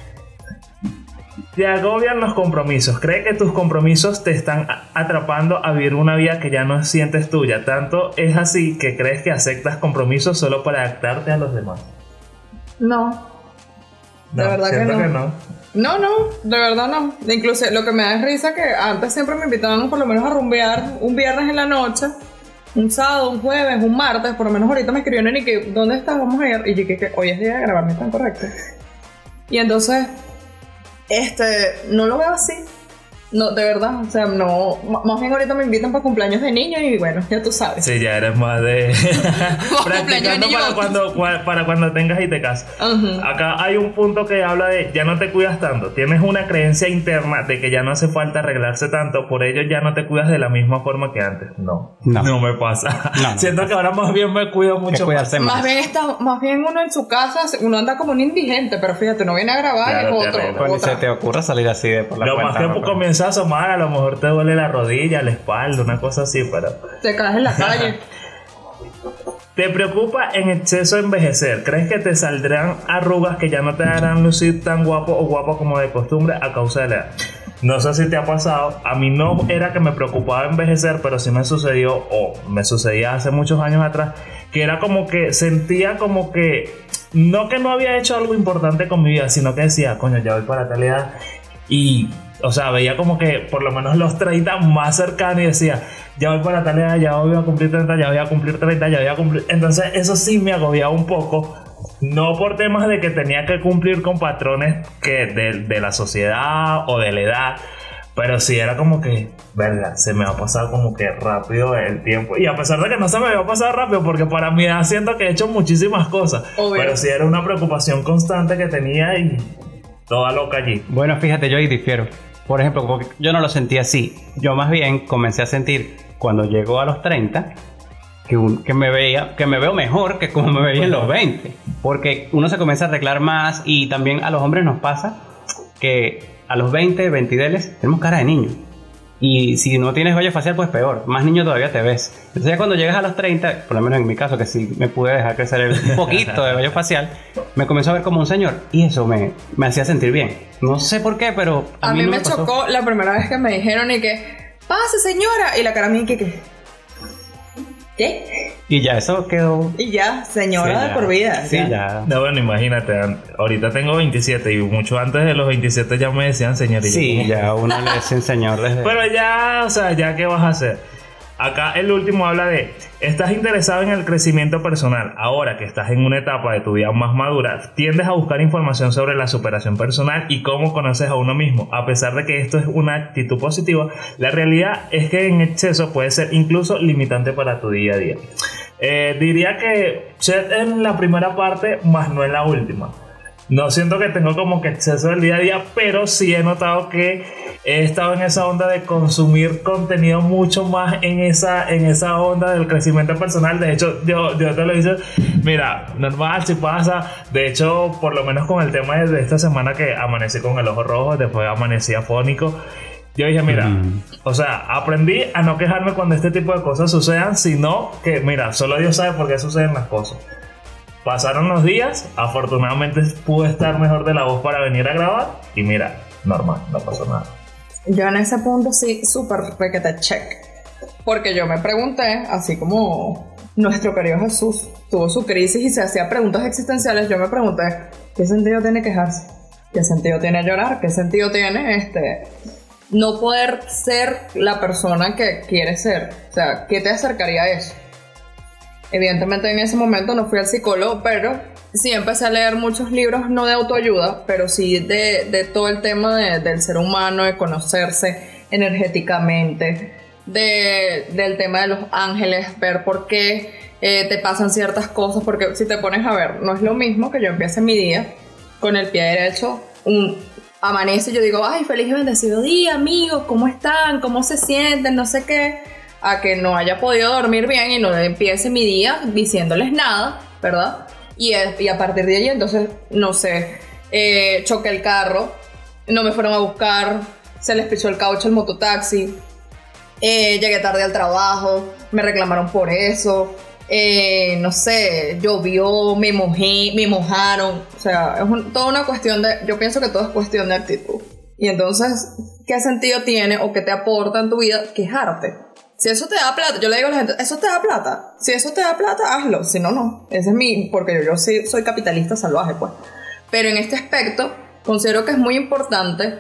te agobian los compromisos. Cree que tus compromisos te están atrapando a vivir una vida que ya no sientes tuya. Tanto es así que crees que aceptas compromisos solo para adaptarte a los demás. No. De No, verdad que no. No, no, de verdad no. Incluso lo que me da es risa que antes siempre me invitaban por lo menos a rumbear un viernes en la noche, un sábado, un jueves, un martes, por lo menos ahorita me escribieron y que, ¿dónde estás? Vamos a ir. Y yo que, hoy es día de grabarme tan correcto. Y entonces, este, no lo veo así. No, de verdad, o sea, no, más bien ahorita me invitan para cumpleaños de niños y bueno, ya tú sabes. Sí, ya eres más de. cumpleaños de Practicando para cuando, cua- para cuando tengas y te casas. Acá hay un punto que habla de ya no te cuidas tanto. Tienes una creencia interna de que ya no hace falta arreglarse tanto, por ello ya no te cuidas de la misma forma que antes. No, No. me pasa. No, no Siento que ahora más bien me cuido mucho más. Más más. bien, está, más bien uno en su casa, uno anda como un indigente, pero fíjate, no viene a grabar Claro, y otro. Cuando se te ocurra salir así de por la Lo más que ¿no? comienza a asomar, a lo mejor te duele la rodilla, la espalda, una cosa así, pero. Te caes en la calle. ¿Te preocupa en exceso envejecer? ¿Crees que te saldrán arrugas que ya no te harán lucir tan guapo o guapo como de costumbre a causa de la edad? No sé si te ha pasado. A mí no era que me preocupaba envejecer, pero sí me sucedió, o me sucedía hace muchos años atrás, que era como que sentía como que, no que no había hecho algo importante con mi vida, sino que decía, coño, ya voy para tal edad. Y, o sea, veía como que por lo menos los 30 más cercanos y decía, ya voy para tal edad, ya voy a cumplir 30, ya voy a cumplir 30, ya voy a cumplir. Entonces, eso sí me agobiaba un poco no por temas de que tenía que cumplir con patrones que de, de la sociedad o de la edad, pero sí era como que, verga, se me va a pasar como que rápido el tiempo. Y a pesar de que no se me va a pasar rápido, porque para mí edad siento que he hecho muchísimas cosas, Obvio. pero sí era una preocupación constante que tenía y toda loca allí. Bueno, fíjate, yo ahí difiero. Por ejemplo, porque yo no lo sentí así. Yo más bien comencé a sentir cuando llegó a los 30 que, me veía, que me veo mejor que como me veía en los 20. Porque uno se comienza a arreglar más y también a los hombres nos pasa que a los 20, 20 deles, tenemos cara de niño. Y si no tienes vello facial, pues peor. Más niño todavía te ves. Entonces ya cuando llegas a los 30, por lo menos en mi caso, que sí me pude dejar crecer el- un poquito de vello facial, me comenzó a ver como un señor. Y eso me, me hacía sentir bien. No sé por qué, pero a, A mí no me pasó. chocó la primera vez que me dijeron y que, pase señora, y la cara mía que, que, ¿qué? Y ya eso quedó... Y ya, señora Sí, ya. por vida. Sí, ya. ya. No, bueno, imagínate, ahorita tengo 27 y mucho antes de los 27 ya me decían señorita. Sí, ya uno le dice señor desde... Pero ya, o sea, ya qué vas a hacer. Acá el último habla de, estás interesado en el crecimiento personal. Ahora que estás en una etapa de tu vida más madura, tiendes a buscar información sobre la superación personal y cómo conoces a uno mismo. A pesar de que esto es una actitud positiva, la realidad es que en exceso puede ser incluso limitante para tu día a día. Eh, diría que Chet en la primera parte, más no en la última. No siento que tengo como que exceso del día a día, pero sí he notado que he estado en esa onda de consumir contenido mucho más en esa, en esa onda del crecimiento personal. De hecho, yo, yo te lo hice, mira, normal si pasa. De hecho, por lo menos con el tema de, de esta semana que amanecí con el ojo rojo, después amanecí afónico. Yo dije, mira, Mm. o sea, aprendí a no quejarme cuando este tipo de cosas sucedan, sino que, mira, solo Dios sabe por qué suceden las cosas. Pasaron los días, afortunadamente pude estar mejor de la voz para venir a grabar y mira, normal, no pasó nada. Yo en ese punto sí, súper requete check. Porque yo me pregunté, así como nuestro querido Jesús tuvo su crisis y se hacía preguntas existenciales, yo me pregunté, ¿qué sentido tiene quejarse? ¿Qué sentido tiene llorar? ¿Qué sentido tiene este no poder ser la persona que quieres ser? O sea, ¿qué te acercaría a eso? Evidentemente en ese momento no fui al psicólogo, pero sí empecé a leer muchos libros, no de autoayuda, pero sí de, de todo el tema de- del ser humano, de conocerse energéticamente, de- del tema de los ángeles, ver por qué eh, te pasan ciertas cosas, porque si te pones a ver, no es lo mismo que yo empiece mi día con el pie derecho, un, amanece y yo digo, ay, feliz y bendecido día, amigos, ¿cómo están? ¿Cómo se sienten? No sé qué a que no haya podido dormir bien y no empiece mi día diciéndoles nada, ¿verdad? Y, a partir de ahí, entonces, no sé, eh, choqué el carro, no me fueron a buscar, se les pichó el caucho el mototaxi, eh, llegué tarde al trabajo, me reclamaron por eso, eh, no sé, llovió, me mojé, me mojaron, o sea, es toda una cuestión de, yo pienso que todo es cuestión de actitud. Y entonces, ¿qué sentido tiene o qué te aporta en tu vida quejarte? Si eso te da plata, yo le digo a la gente, ¿eso te da plata? Si eso te da plata, hazlo, si no, no. Ese es mi, porque yo, yo sí soy capitalista salvaje, pues. Pero en este aspecto, considero que es muy importante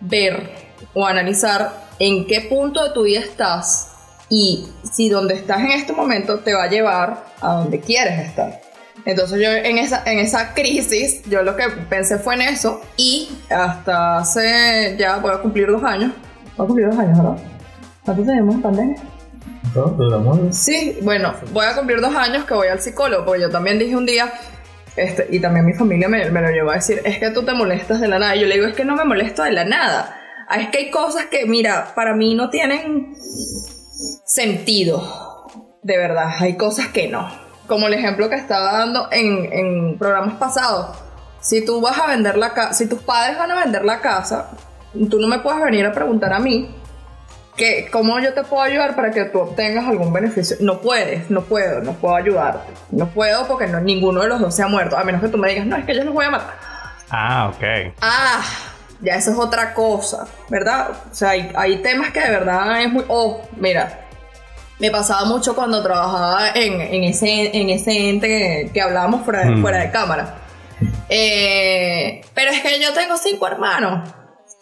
ver o analizar en qué punto de tu vida estás y si donde estás en este momento te va a llevar a donde quieres estar. Entonces yo en esa, en esa crisis, yo lo que pensé fue en eso y hasta hace, ya voy a cumplir dos años. Voy a cumplir dos años, ¿verdad? ¿Cuánto tenemos en pandemia? Sí, bueno, voy a cumplir dos años que voy al psicólogo, porque yo también dije un día, este, y también mi familia me, me lo llevó a decir, es que tú te molestas de la nada. Y yo le digo, es que no me molesto de la nada. Ah, Es que hay cosas que, mira, para mí no tienen sentido. De verdad, hay cosas que no. Como el ejemplo que estaba dando en, en programas pasados. Si tú vas a vender la casa, si tus padres van a vender la casa, tú no me puedes venir a preguntar a mí que cómo yo te puedo ayudar para que tú obtengas algún beneficio. No puedes, no puedo, no puedo ayudarte. No puedo porque no, ninguno de los dos se ha muerto, a menos que tú me digas, no, es que yo los voy a matar. Ah, ok. Ah, ya eso es otra cosa, ¿verdad? O sea, hay, hay temas que de verdad es muy... Oh, mira, me pasaba mucho cuando trabajaba en, en ese, en ese ente que, que hablábamos fuera, de- Mm. fuera de cámara. Eh, pero es que yo tengo cinco hermanos.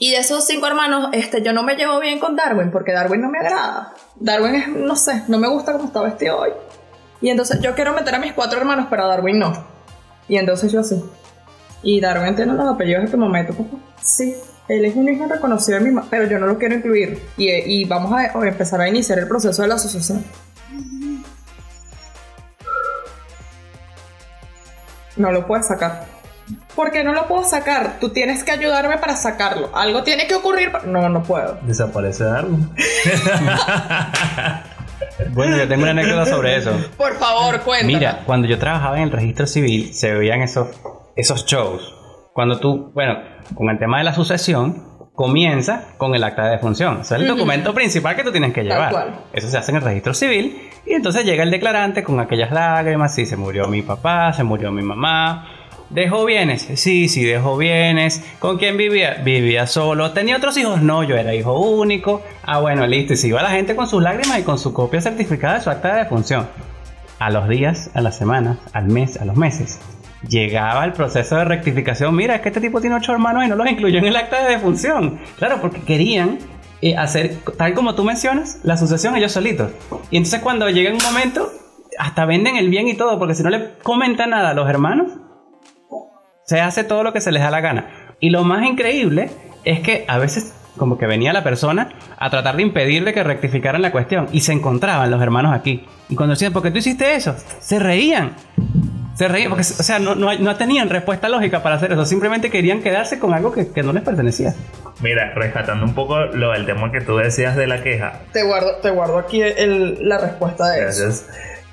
Y de esos cinco hermanos, este, yo no me llevo bien con Darwin porque Darwin no me agrada. Darwin es, no sé, no me gusta cómo está vestido hoy. Y entonces yo quiero meter a mis cuatro hermanos, pero Darwin no. Y entonces yo así. Y Darwin tiene los apellidos de tu tu papá. Sí, él es un hijo reconocido de mi mamá, pero yo no lo quiero incluir. Y, y vamos a, a empezar a iniciar el proceso de la asociación. No lo puedes sacar. ¿Por qué no lo puedo sacar? Tú tienes que ayudarme para sacarlo. Algo tiene que ocurrir. No, no puedo. Desaparece Darwin. Bueno, yo tengo una anécdota sobre eso. Por favor, cuéntame. Mira, cuando yo trabajaba en el registro civil, se veían esos, esos shows. Cuando tú, bueno, con el tema de la sucesión, comienza con el acta de defunción. O sea, el Ujú. documento principal que tú tienes que llevar. Eso se hace en el registro civil. Y entonces llega el declarante con aquellas lágrimas. Sí, se murió mi papá, se murió mi mamá. ¿Dejó bienes? Sí, sí, dejó bienes. ¿Con quién vivía? Vivía solo. ¿Tenía otros hijos? No, yo era hijo único. Ah, bueno, listo. Y se iba la gente con sus lágrimas y con su copia certificada de su acta de defunción a los días, a las semanas, al mes, a los meses, llegaba el proceso de rectificación. Mira, es que este tipo tiene ocho hermanos y no los incluyó en el acta de defunción. Claro, porque querían eh, hacer, tal como tú mencionas, la sucesión ellos solitos. Y entonces cuando llega un momento, hasta venden el bien y todo, porque si no le comentan nada a los hermanos, se hace todo lo que se les da la gana. Y lo más increíble es que a veces como que venía la persona a tratar de impedirle que rectificaran la cuestión y se encontraban los hermanos aquí. Y cuando decían, ¿por qué tú hiciste eso? Se reían. Se reían porque, o sea, no, no, no tenían respuesta lógica para hacer eso. Simplemente querían quedarse con algo que, que no les pertenecía. Mira, rescatando un poco lo del tema que tú decías de la queja. Te guardo, te guardo aquí el- la respuesta de eso.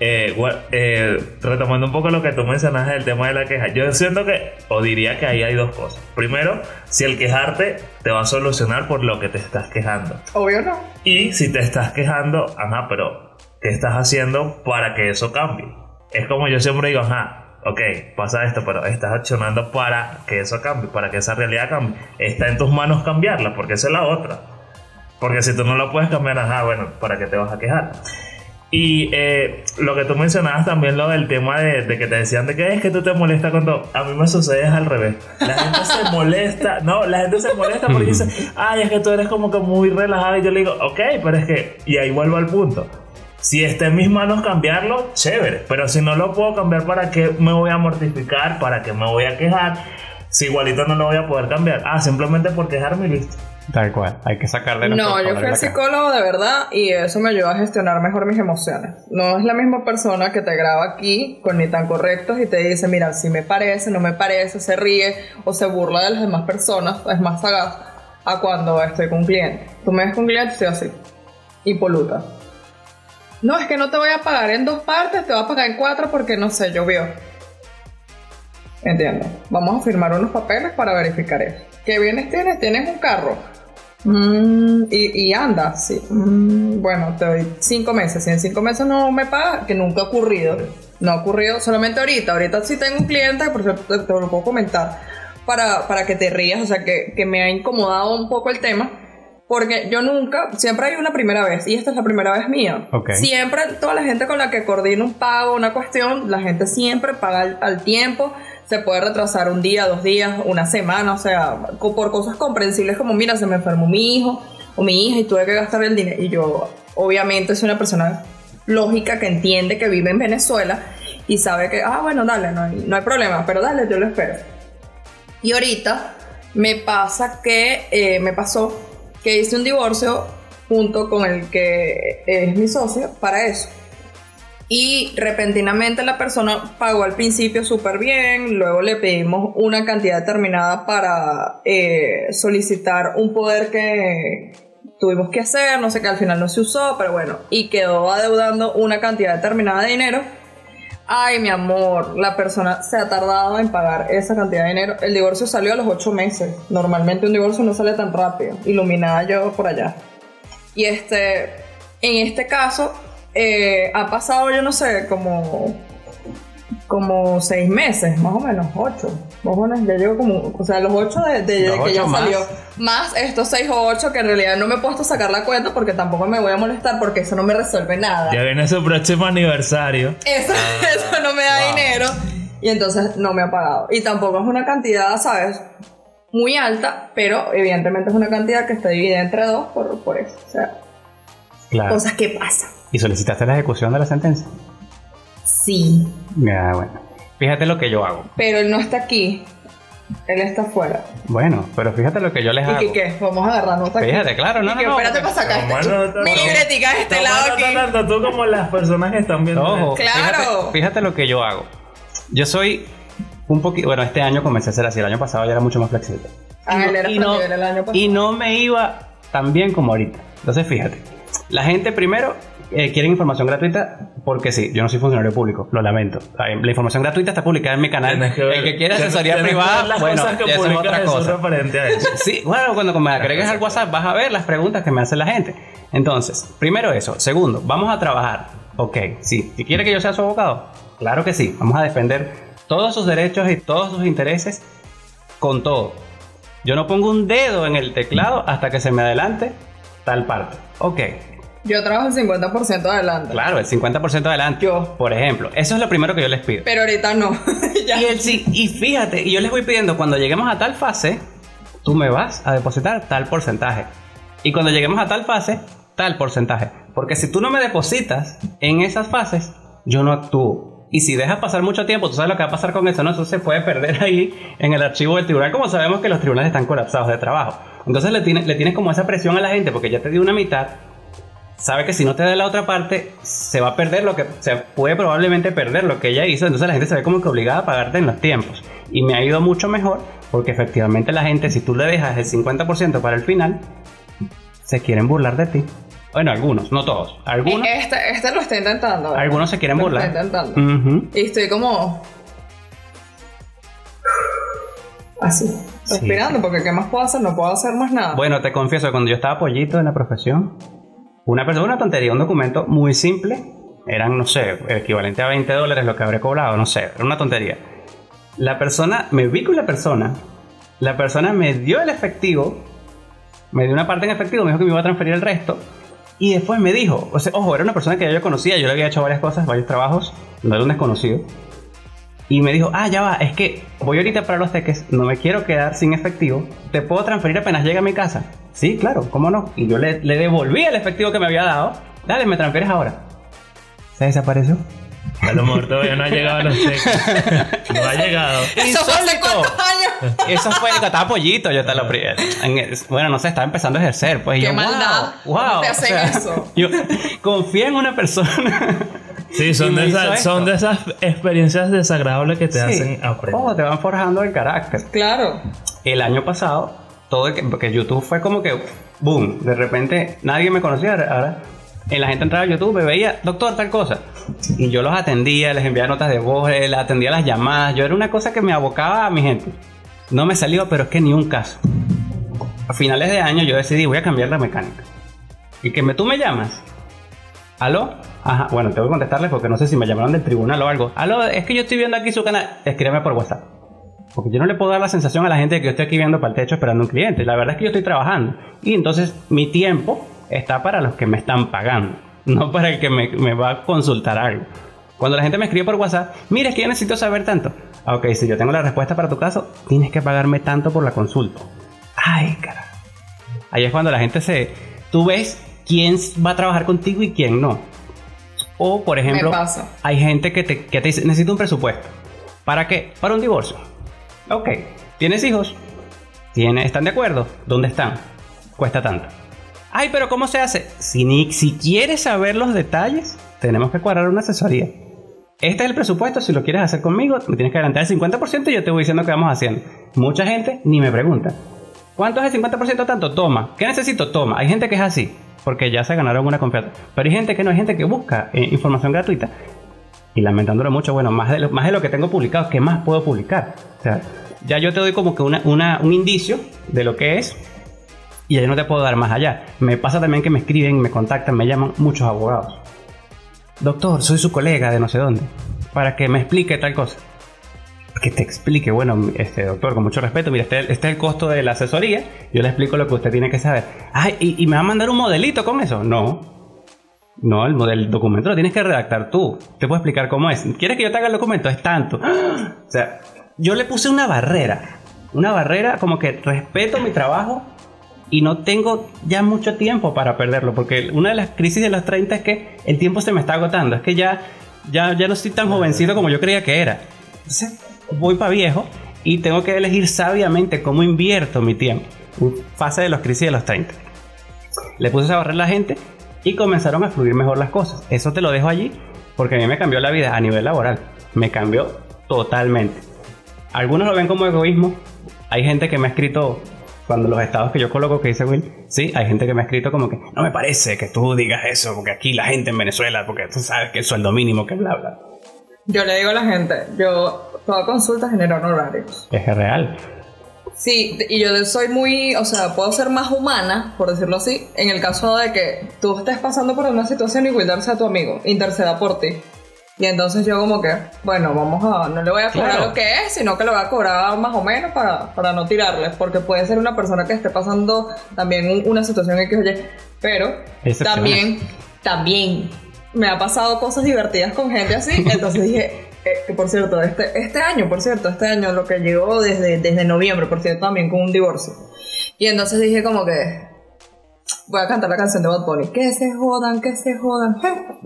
Eh, eh, retomando un poco lo que tú mencionaste del tema de la queja, yo siento que, o diría que ahí hay dos cosas. Primero, si el quejarte te va a solucionar por lo que te estás quejando. Obvio no. Y si te estás quejando, ajá, pero ¿qué estás haciendo para que eso cambie? Es como yo siempre digo, ajá, ok, pasa esto, pero estás accionando para que eso cambie, para que esa realidad cambie. Está en tus manos cambiarla, porque esa es la otra. Porque si tú no lo puedes cambiar, ajá, bueno, ¿para qué te vas a quejar? Y eh, lo que tú mencionabas también, lo del tema de, de que te decían de que es que tú te molestas todo. A mí me sucede es al revés. La gente se molesta, no, la gente se molesta porque dice, ay, es que tú eres como que muy relajado. Y yo le digo, ok, pero es que, y ahí vuelvo al punto. Si está en mis manos cambiarlo, chévere. Pero si no lo puedo cambiar, ¿para qué me voy a mortificar? ¿Para qué me voy a quejar? Si igualito no lo voy a poder cambiar. Ah, simplemente por quejarme y listo. Tal cual. Hay que sacarle los No, yo fui al psicólogo de verdad y eso me ayudó a gestionar mejor mis emociones. No es la misma persona que te graba aquí con ni tan correctos y te dice, mira, si me parece, no me parece, se ríe o se burla de las demás personas, es más sagaz a cuando estoy con un cliente. Tú me ves con un cliente, estoy así, impoluta. No, es que no te voy a pagar en dos partes, te voy a pagar en cuatro porque no sé, llovió. Entiendo. Vamos a firmar unos papeles para verificar eso. ¿Qué bienes tienes? ¿Tienes un carro? Mm, y, y anda, sí. Mm, bueno, te doy cinco meses. Si en cinco meses no me pagas, que nunca ha ocurrido. No ha ocurrido solamente ahorita. Ahorita sí tengo un cliente, por cierto, te, te lo puedo comentar, para, para que te rías. O sea, que, que me ha incomodado un poco el tema. Porque yo nunca, siempre hay una primera vez, y esta es la primera vez mía. Ok. Siempre, toda la gente con la que coordino un pago, una cuestión, la gente siempre paga al, al tiempo. Se puede retrasar un día, dos días, una semana, o sea, por cosas comprensibles como, mira, se me enfermó mi hijo o mi hija y tuve que gastar el dinero. Y yo, obviamente, soy una persona lógica que entiende que vive en Venezuela y sabe que, ah, bueno, dale, no hay, no hay problema, pero dale, yo lo espero. Y ahorita me pasa que, eh, me pasó que hice un divorcio junto con el que es mi socio para eso. Y repentinamente la persona pagó al principio súper bien, luego le pedimos una cantidad determinada para eh, solicitar un poder que tuvimos que hacer, no sé qué, al final no se usó, pero bueno, y quedó adeudando una cantidad determinada de dinero. Ay, mi amor, la persona se ha tardado en pagar esa cantidad de dinero. El divorcio salió a los ocho meses. Normalmente un divorcio no sale tan rápido. Iluminada yo por allá. Y este, en este caso, eh, ha pasado, yo no sé, como como seis meses, más o menos, ocho. Más o menos, ya llevo como, o sea, los ocho de, de- Los de que ocho ya más. salió. Más estos seis o ocho que en realidad no me he puesto a sacar la cuenta porque tampoco me voy a molestar porque eso no me resuelve nada. Ya viene su próximo aniversario. Eso, eso no me da wow. dinero. Y entonces no me ha pagado. Y tampoco es una cantidad, ¿sabes? Muy alta, pero evidentemente es una cantidad que está dividida entre dos por, por eso. O sea, Claro. cosas que pasan. ¿Y solicitaste la ejecución de la sentencia? Sí. Ya, bueno. Fíjate lo que yo hago. Pero él no está aquí. Él está afuera. Bueno, pero fíjate lo que yo les ¿Y hago. qué, qué? Vamos a agarrar nota aquí. Fíjate, claro, no, Y no, que no. espérate para sacar Toma este- nota, mi libretica de este lado aquí. tanto tú como las personas que están viendo. Ojo. Claro. fíjate, fíjate lo que yo hago. Yo soy un poquito, bueno, este año comencé a ser así, el año pasado ya era mucho más flexible. Ah, él era y, no, flexible el año pasado. y no me iba tan bien como ahorita. Entonces, fíjate, la gente primero eh, quiere información gratuita porque sí, yo no soy funcionario público, lo lamento. La, información gratuita está publicada en mi canal. Tienes que ver- el que tienes- asesoría que privada, las bueno, cosas que eso es otra cosa. referente a eso. Sí, bueno, cuando me agregues al WhatsApp vas a ver las preguntas que me hace la gente. Entonces, primero eso. Segundo, vamos a trabajar. Ok, sí. Si quiere que yo sea su abogado, claro que sí. Vamos a defender todos sus derechos y todos sus intereses con todo. Yo no pongo un dedo en el teclado hasta que se me adelante tal parte. Ok, Yo trabajo el 50% adelante. claro, el 50% adelante. Yo. Por ejemplo, eso es lo primero que yo les pido. Pero ahorita no. Y, el, y fíjate, y yo les voy pidiendo, cuando lleguemos a tal fase, tú me vas a depositar tal porcentaje. Y cuando lleguemos a tal fase, tal porcentaje. Porque si tú no me depositas en esas fases, yo no actúo. Y si dejas pasar mucho tiempo, tú sabes lo que va a pasar con eso, ¿no? Eso se puede perder ahí en el archivo del tribunal, como sabemos que los tribunales están colapsados de trabajo. Entonces le tienes, le tienes como esa presión a la gente, porque ya te dio una mitad, sabe que si no te da la otra parte, se va a perder lo que, se puede probablemente perder lo que ella hizo, entonces la gente se ve como que obligada a pagarte en los tiempos. Y me ha ido mucho mejor, porque efectivamente la gente, si tú le dejas el 50% para el final, se quieren burlar de ti. Bueno, algunos, no todos. Algunos, Este, este lo está intentando. ¿verdad? algunos se quieren burlar. está intentando. Y estoy como. Así. Respirando, porque ¿qué más puedo hacer? No puedo hacer más nada. Bueno, te confieso cuando yo estaba pollito en la profesión, una persona, una tontería, un documento muy simple, eran, no sé, equivalente a 20 dólares lo que habré cobrado, no sé, era una tontería. La persona, me vi con la persona, la persona me dio el efectivo, me dio una parte en efectivo, me dijo que me iba a transferir el resto, y después me dijo, o sea, ojo, era una persona que yo conocía, yo le había hecho varias cosas, varios trabajos, no era un desconocido. Y me dijo, ah, ya va, es que voy ahorita para los teques, no me quiero quedar sin efectivo, ¿te puedo transferir apenas llegue a mi casa? Sí, claro, ¿cómo no? Y yo le, le devolví el efectivo que me había dado, dale, me transfieres ahora. Se desapareció. A lo mejor todavía no ha llegado a los teques. No ha llegado. ¿Eso fue hace cuántos años? Eso fue, estaba pollito, yo te lo pri- en el- Bueno, no sé, estaba empezando a ejercer, pues. Qué yo, maldad. Wow, wow. ¿Cómo te hacen eso? Yo confía en una persona. Sí, son de, esas, esto. son de esas experiencias desagradables que te Sí. hacen aprender. Ojo, te van forjando el carácter. Claro. el año pasado, todo el que, porque YouTube fue como que boom, de repente nadie me conocía, ahora- ahora en la gente entraba a YouTube, me veía, doctor, tal cosa. Y yo los atendía, les enviaba notas de voz, les atendía las llamadas, yo era una cosa que me abocaba a mi gente. No me salió, pero es que ni un caso. A finales de año yo decidí, voy a cambiar la mecánica. Y que me, tú me llamas. ¿Aló? Ajá, bueno, tengo que contestarles porque no sé si me llamaron del tribunal o algo. Aló, es que yo estoy viendo aquí su canal. Escríbeme por WhatsApp. Porque yo no le puedo dar la sensación a la gente de que yo estoy aquí viendo para el techo esperando un cliente. La verdad es que yo estoy trabajando. Y entonces mi tiempo está para los que me están pagando. No para el que me, va a consultar algo. Cuando la gente me escribe por WhatsApp, mira, es que yo necesito saber tanto. Ah, ok, si yo tengo la respuesta para tu caso, tienes que pagarme tanto por la consulta. Ay, carajo. Ahí es cuando la gente se... Tú ves quién va a trabajar contigo y quién no. O, por ejemplo, hay gente que te, que te dice, necesito un presupuesto. ¿Para qué? Para un divorcio. Ok. ¿Tienes hijos? ¿Tiene, ¿Están de acuerdo? ¿Dónde están? Cuesta tanto. Ay, pero ¿cómo se hace? Si, ni, si quieres saber los detalles, tenemos que cuadrar una asesoría. Este es el presupuesto, si lo quieres hacer conmigo, me tienes que adelantar el 50% y yo te voy diciendo qué vamos haciendo. Mucha gente ni me pregunta. ¿Cuánto es el 50% tanto? Toma. ¿Qué necesito? Toma. Hay gente que es así, porque ya se ganaron una confianza. Pero hay gente que no, hay gente que busca eh, información gratuita. Y lamentándolo mucho, bueno, más de, lo, más de lo que tengo publicado, ¿qué más puedo publicar? O sea, ya yo te doy como que una, una- un indicio de lo que es y ya no te puedo dar más allá. Me pasa también que me escriben, me contactan, me llaman muchos abogados. Doctor, soy su colega de no sé dónde. para que me explique tal cosa. Que te explique, bueno, este doctor, con mucho respeto, mira, este, este es el costo de la asesoría, yo le explico lo que usted tiene que saber. Ay, ¿y, y me va a mandar un modelito con eso? No. No, el, el documento lo tienes que redactar tú. Te puedo explicar cómo es. ¿Quieres que yo te haga el documento? Es tanto. O sea, yo le puse una barrera. Una barrera como que respeto mi trabajo y no tengo ya mucho tiempo para perderlo. Porque una de las crisis de los 30 es que el tiempo se me está agotando. Es que ya, ya, ya no estoy tan jovencito como yo creía que era. Entonces, voy para viejo y tengo que elegir sabiamente cómo invierto mi tiempo. Fase de los crisis de los 30. Le puse a la gente y comenzaron a fluir mejor las cosas. Eso te lo dejo allí porque a mí me cambió la vida a nivel laboral. Me cambió totalmente. Algunos lo ven como egoísmo. Hay gente que me ha escrito cuando los estados que yo coloco que dice Will, sí, hay gente que me ha escrito como que no me parece que tú digas eso porque aquí la gente en Venezuela, porque tú sabes que el sueldo mínimo que bla bla. Yo le digo a la gente, yo toda consulta genera honorarios. Es que es real. Sí, y yo soy muy, o sea, puedo ser más humana, por decirlo así, en el caso de que tú estés pasando por una situación y Wilder sea tu amigo, interceda por ti. Y entonces yo como que, bueno, vamos a, no le voy a cobrar Claro. lo que es, sino que le voy a cobrar más o menos para, para no tirarle, porque puede ser una persona que esté pasando también un- una situación en que, oye, pero también, también me ha pasado cosas divertidas con gente así, entonces dije, eh, que por cierto, este, este año, por cierto, este año lo que llegó desde, desde noviembre, por cierto, también con un divorcio. Y entonces dije como que, voy a cantar la canción de Bad Bunny, que se jodan, que se jodan.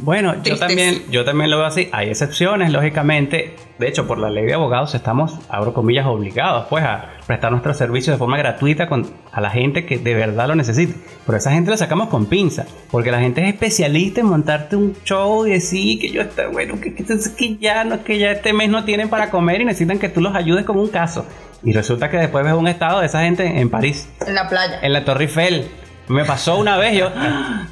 Bueno, yo también, yo también lo veo así. Hay excepciones, lógicamente. De hecho, por la ley de abogados estamos, abro comillas, obligados pues a prestar nuestros servicios de forma gratuita con, a la gente que de verdad lo necesite. Pero esa gente la sacamos con pinza, porque la gente es especialista en montarte un show y decir que yo está bueno, que, que, que ya no, que ya este mes no tienen para comer y necesitan que tú los ayudes con un caso. Y resulta que después ves un estado de esa gente en París En la playa. en la Torre Eiffel. Me pasó una vez, yo,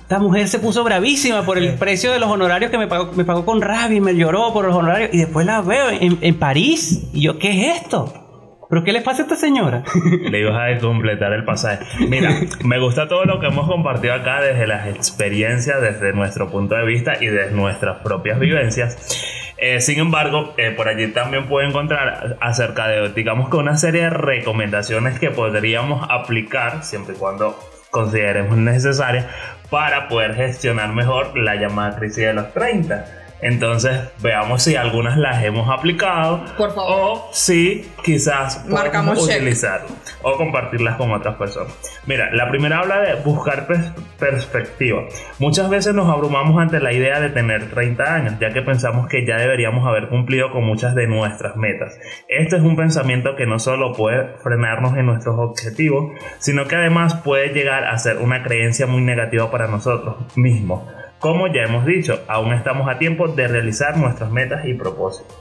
esta mujer se puso bravísima por el precio de los honorarios que me pagó, me pagó con rabia y me lloró por los honorarios. Y después la veo en, en París. Y yo, ¿qué es esto? ¿Pero qué le pasa a esta señora? Le ibas a completar el pasaje. Mira, me gusta todo lo que hemos compartido acá desde las experiencias, desde nuestro punto de vista y desde nuestras propias vivencias. Eh, sin embargo, eh, por allí también puede encontrar acerca de, digamos que una serie de recomendaciones que podríamos aplicar siempre y cuando consideremos necesarias para poder gestionar mejor la llamada crisis de los 30. Entonces, veamos si algunas las hemos aplicado Por favor. o si quizás podemos utilizar o compartirlas con otras personas. Mira, la primera habla de buscar pers- perspectiva. Muchas veces nos abrumamos ante la idea de tener 30 años, ya que pensamos que ya deberíamos haber cumplido con muchas de nuestras metas. Este es un pensamiento que no solo puede frenarnos en nuestros objetivos, sino que además puede llegar a ser una creencia muy negativa para nosotros mismos. Como ya hemos dicho, aún estamos a tiempo de realizar nuestras metas y propósitos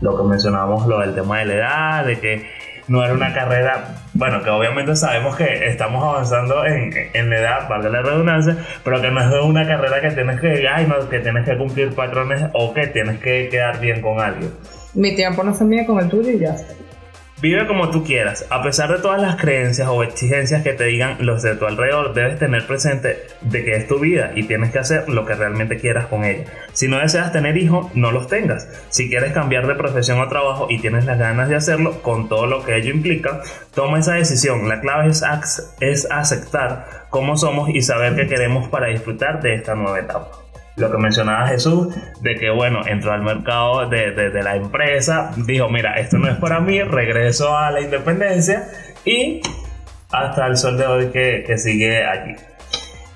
lo que mencionábamos, lo del tema de la edad, de que no era una carrera, bueno, que obviamente sabemos que estamos avanzando en, en la edad, valga la redundancia, pero que no es una carrera que tienes que, ay, no, que tienes que cumplir patrones o que tienes que quedar bien con alguien. Mi tiempo no se mide con el tuyo y ya está. Vive como tú quieras, a pesar de todas las creencias o exigencias que te digan los de tu alrededor, debes tener presente de que es tu vida y tienes que hacer lo que realmente quieras con ella. Si no deseas tener hijos, no los tengas. Si quieres cambiar de profesión o trabajo y tienes las ganas de hacerlo con todo lo que ello implica, toma esa decisión. La clave es, es aceptar cómo somos y saber qué queremos para disfrutar de esta nueva etapa lo que mencionaba Jesús, de que bueno, entró al mercado de, de- de la empresa, dijo, mira, esto no es para mí, regreso a la independencia y hasta el sol de hoy que, que sigue aquí.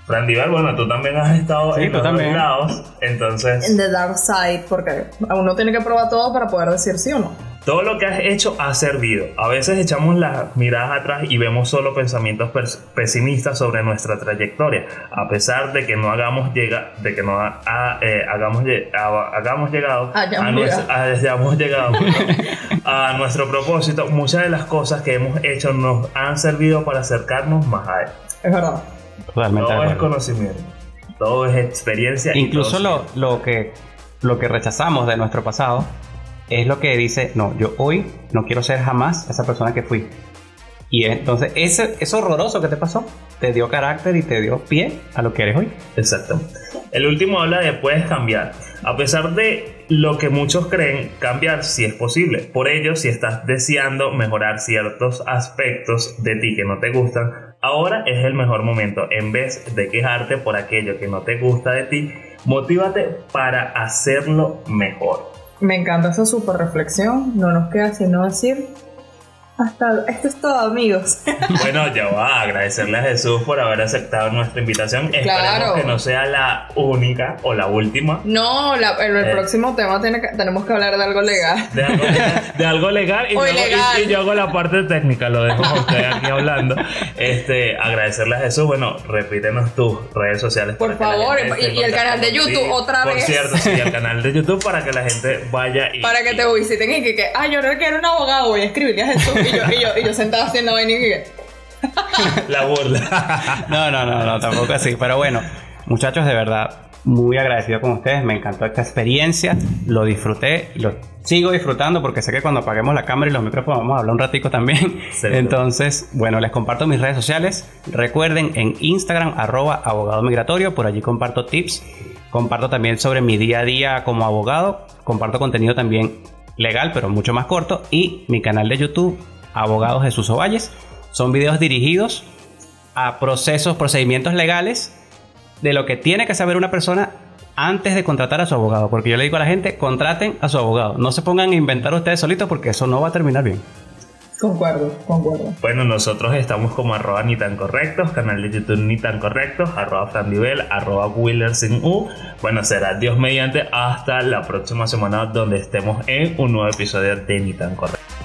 Frandival, bueno, tú también has estado Sí, en los también. lados, entonces En the dark side, porque uno tiene que probar todo para poder decir sí o no. Todo lo que has hecho ha servido. A veces echamos las miradas atrás y vemos solo pensamientos pesimistas sobre nuestra trayectoria, a pesar de que no hagamos llega, de que no ha- ha- eh, hagamos, ha- hagamos llegado Hayamos a, nues- llegado. a- hayamos llegado perdón, a nuestro propósito. Muchas de las cosas que hemos hecho nos han servido para acercarnos más a él. Es verdad. Todo es conocimiento, todo es experiencia. Incluso todo lo, lo que, lo que rechazamos de nuestro pasado es lo que dice, no, yo hoy no quiero ser jamás esa persona que fui. Y entonces ese, eso horroroso que te pasó te dio carácter y te dio pie a lo que eres hoy. Exactamente. El último habla de puedes cambiar. A pesar de lo que muchos creen, cambiar si es posible. Por ello, si estás deseando mejorar ciertos aspectos de ti que no te gustan, ahora es el mejor momento. En vez de quejarte por aquello que no te gusta de ti, motívate para hacerlo mejor. Me encanta esa super reflexión. No nos queda sino decir hasta esto es todo, amigos. Bueno, ya va a agradecerle a Jesús por haber aceptado nuestra invitación. Esperemos que no sea la única o la última. No, la, el, el eh. próximo tema tiene que, tenemos que hablar de algo legal. De algo, de algo legal, y, y, yo hago la parte técnica, lo dejo a usted aquí hablando. Este, agradecerle a Jesús. Bueno, repítenos tus redes sociales. Por favor, y, el canal de YouTube otra vez. Por cierto, sí, el canal de YouTube para que la gente vaya y. Para que te visiten y que, que ah, yo no quiero un abogado, voy a escribirle a Jesús. Y yo, y yo, y yo sentado haciendo vaina y La burla. no, no, no, no, tampoco así. Pero bueno, muchachos, de verdad, muy agradecido con ustedes. Me encantó esta experiencia. Lo disfruté y lo sigo disfrutando porque sé que cuando apaguemos la cámara y los micrófonos vamos a hablar un ratico también. Entonces, bueno, les comparto mis redes sociales. Recuerden en Instagram, arroba abogado migratorio. Por allí comparto tips. Comparto también sobre mi día a día como abogado. Comparto contenido también legal, pero mucho más corto. Y mi canal de YouTube, Abogado Jesús Ovalles. Son videos dirigidos a procesos, procedimientos legales de lo que tiene que saber una persona antes de contratar a su abogado. Porque yo le digo a la gente, contraten a su abogado. No se pongan a inventar ustedes solitos porque eso no va a terminar bien. Concuerdo, concuerdo. Bueno, nosotros estamos como arroba ni tan correctos, canal de YouTube ni tan correctos, arroba frandivel, arroba wheeler sin u. Bueno, será Dios mediante hasta la próxima semana donde estemos en un nuevo episodio de ni tan correctos.